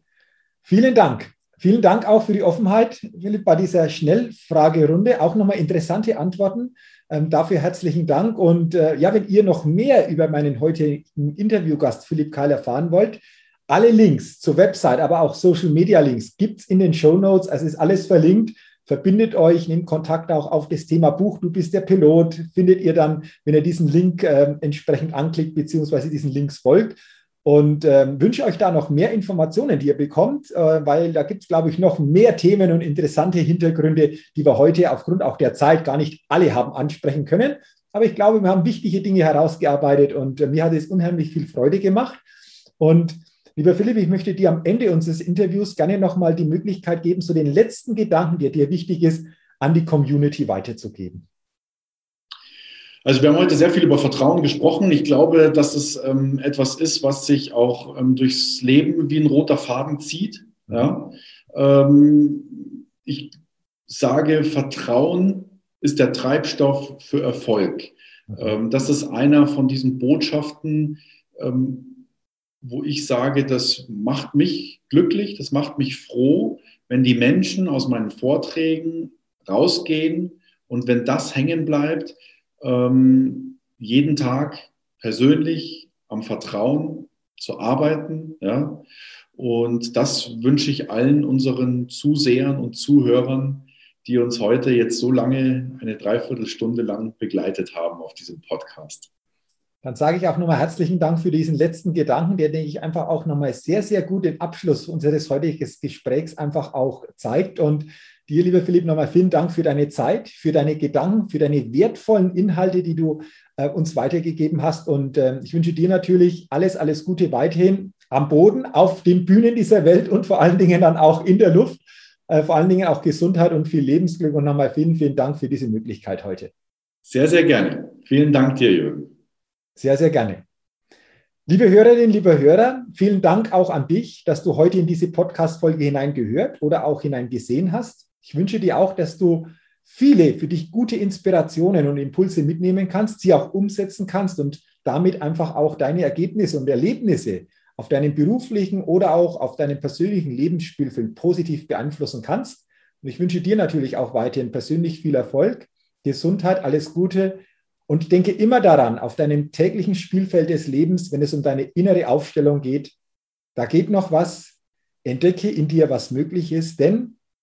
Vielen Dank. Vielen Dank auch für die Offenheit, Philipp, bei dieser Schnellfragerunde. Auch nochmal interessante Antworten. Ähm, dafür herzlichen Dank. Und äh, ja, wenn ihr noch mehr über meinen heutigen Interviewgast Philipp Keil erfahren wollt, alle Links zur Website, aber auch Social Media Links gibt es in den Show Notes. Also ist alles verlinkt. Verbindet euch, nehmt Kontakt auch auf das Thema Buch. Du bist der Pilot. Findet ihr dann, wenn ihr diesen Link äh, entsprechend anklickt, beziehungsweise diesen Links folgt. Und ähm, wünsche euch da noch mehr Informationen, die ihr bekommt, äh, weil da gibt es, glaube ich, noch mehr Themen und interessante Hintergründe, die wir heute aufgrund auch der Zeit gar nicht alle haben ansprechen können. Aber ich glaube, wir haben wichtige Dinge herausgearbeitet und äh, mir hat es unheimlich viel Freude gemacht. Und lieber Philipp, ich möchte dir am Ende unseres Interviews gerne nochmal die Möglichkeit geben, so den letzten Gedanken, der dir wichtig ist, an die Community weiterzugeben. Also wir haben heute sehr viel über Vertrauen gesprochen. Ich glaube, dass es ähm, etwas ist, was sich auch ähm, durchs Leben wie ein roter Faden zieht. Ja? Ähm, ich sage, Vertrauen ist der Treibstoff für Erfolg. Ähm, das ist einer von diesen Botschaften, ähm, wo ich sage, das macht mich glücklich, das macht mich froh, wenn die Menschen aus meinen Vorträgen rausgehen und wenn das hängen bleibt, ähm, jeden Tag persönlich am Vertrauen zu arbeiten. Ja? Und das wünsche ich allen unseren Zusehern und Zuhörern, die uns heute jetzt so lange, eine Dreiviertelstunde lang begleitet haben auf diesem Podcast. Dann sage ich auch nochmal herzlichen Dank für diesen letzten Gedanken, der, denke ich, einfach auch nochmal sehr, sehr gut den Abschluss unseres heutigen Gesprächs einfach auch zeigt. Und Dir, lieber Philipp, nochmal vielen Dank für deine Zeit, für deine Gedanken, für deine wertvollen Inhalte, die du äh, uns weitergegeben hast. Und äh, ich wünsche dir natürlich alles, alles Gute weiterhin am Boden, auf den Bühnen dieser Welt und vor allen Dingen dann auch in der Luft. Äh, vor allen Dingen auch Gesundheit und viel Lebensglück. Und nochmal vielen, vielen Dank für diese Möglichkeit heute. Sehr, sehr gerne. Vielen Dank dir, Jürgen. Sehr, sehr gerne. Liebe Hörerinnen, liebe Hörer, vielen Dank auch an dich, dass du heute in diese Podcast-Folge hineingehört oder auch hineingesehen hast. Ich wünsche dir auch, dass du viele für dich gute Inspirationen und Impulse mitnehmen kannst, sie auch umsetzen kannst und damit einfach auch deine Ergebnisse und Erlebnisse auf deinem beruflichen oder auch auf deinem persönlichen Lebensspielfeld positiv beeinflussen kannst. Und ich wünsche dir natürlich auch weiterhin persönlich viel Erfolg, Gesundheit, alles Gute und denke immer daran, auf deinem täglichen Spielfeld des Lebens, wenn es um deine innere Aufstellung geht, da geht noch was, entdecke in dir, was möglich ist, denn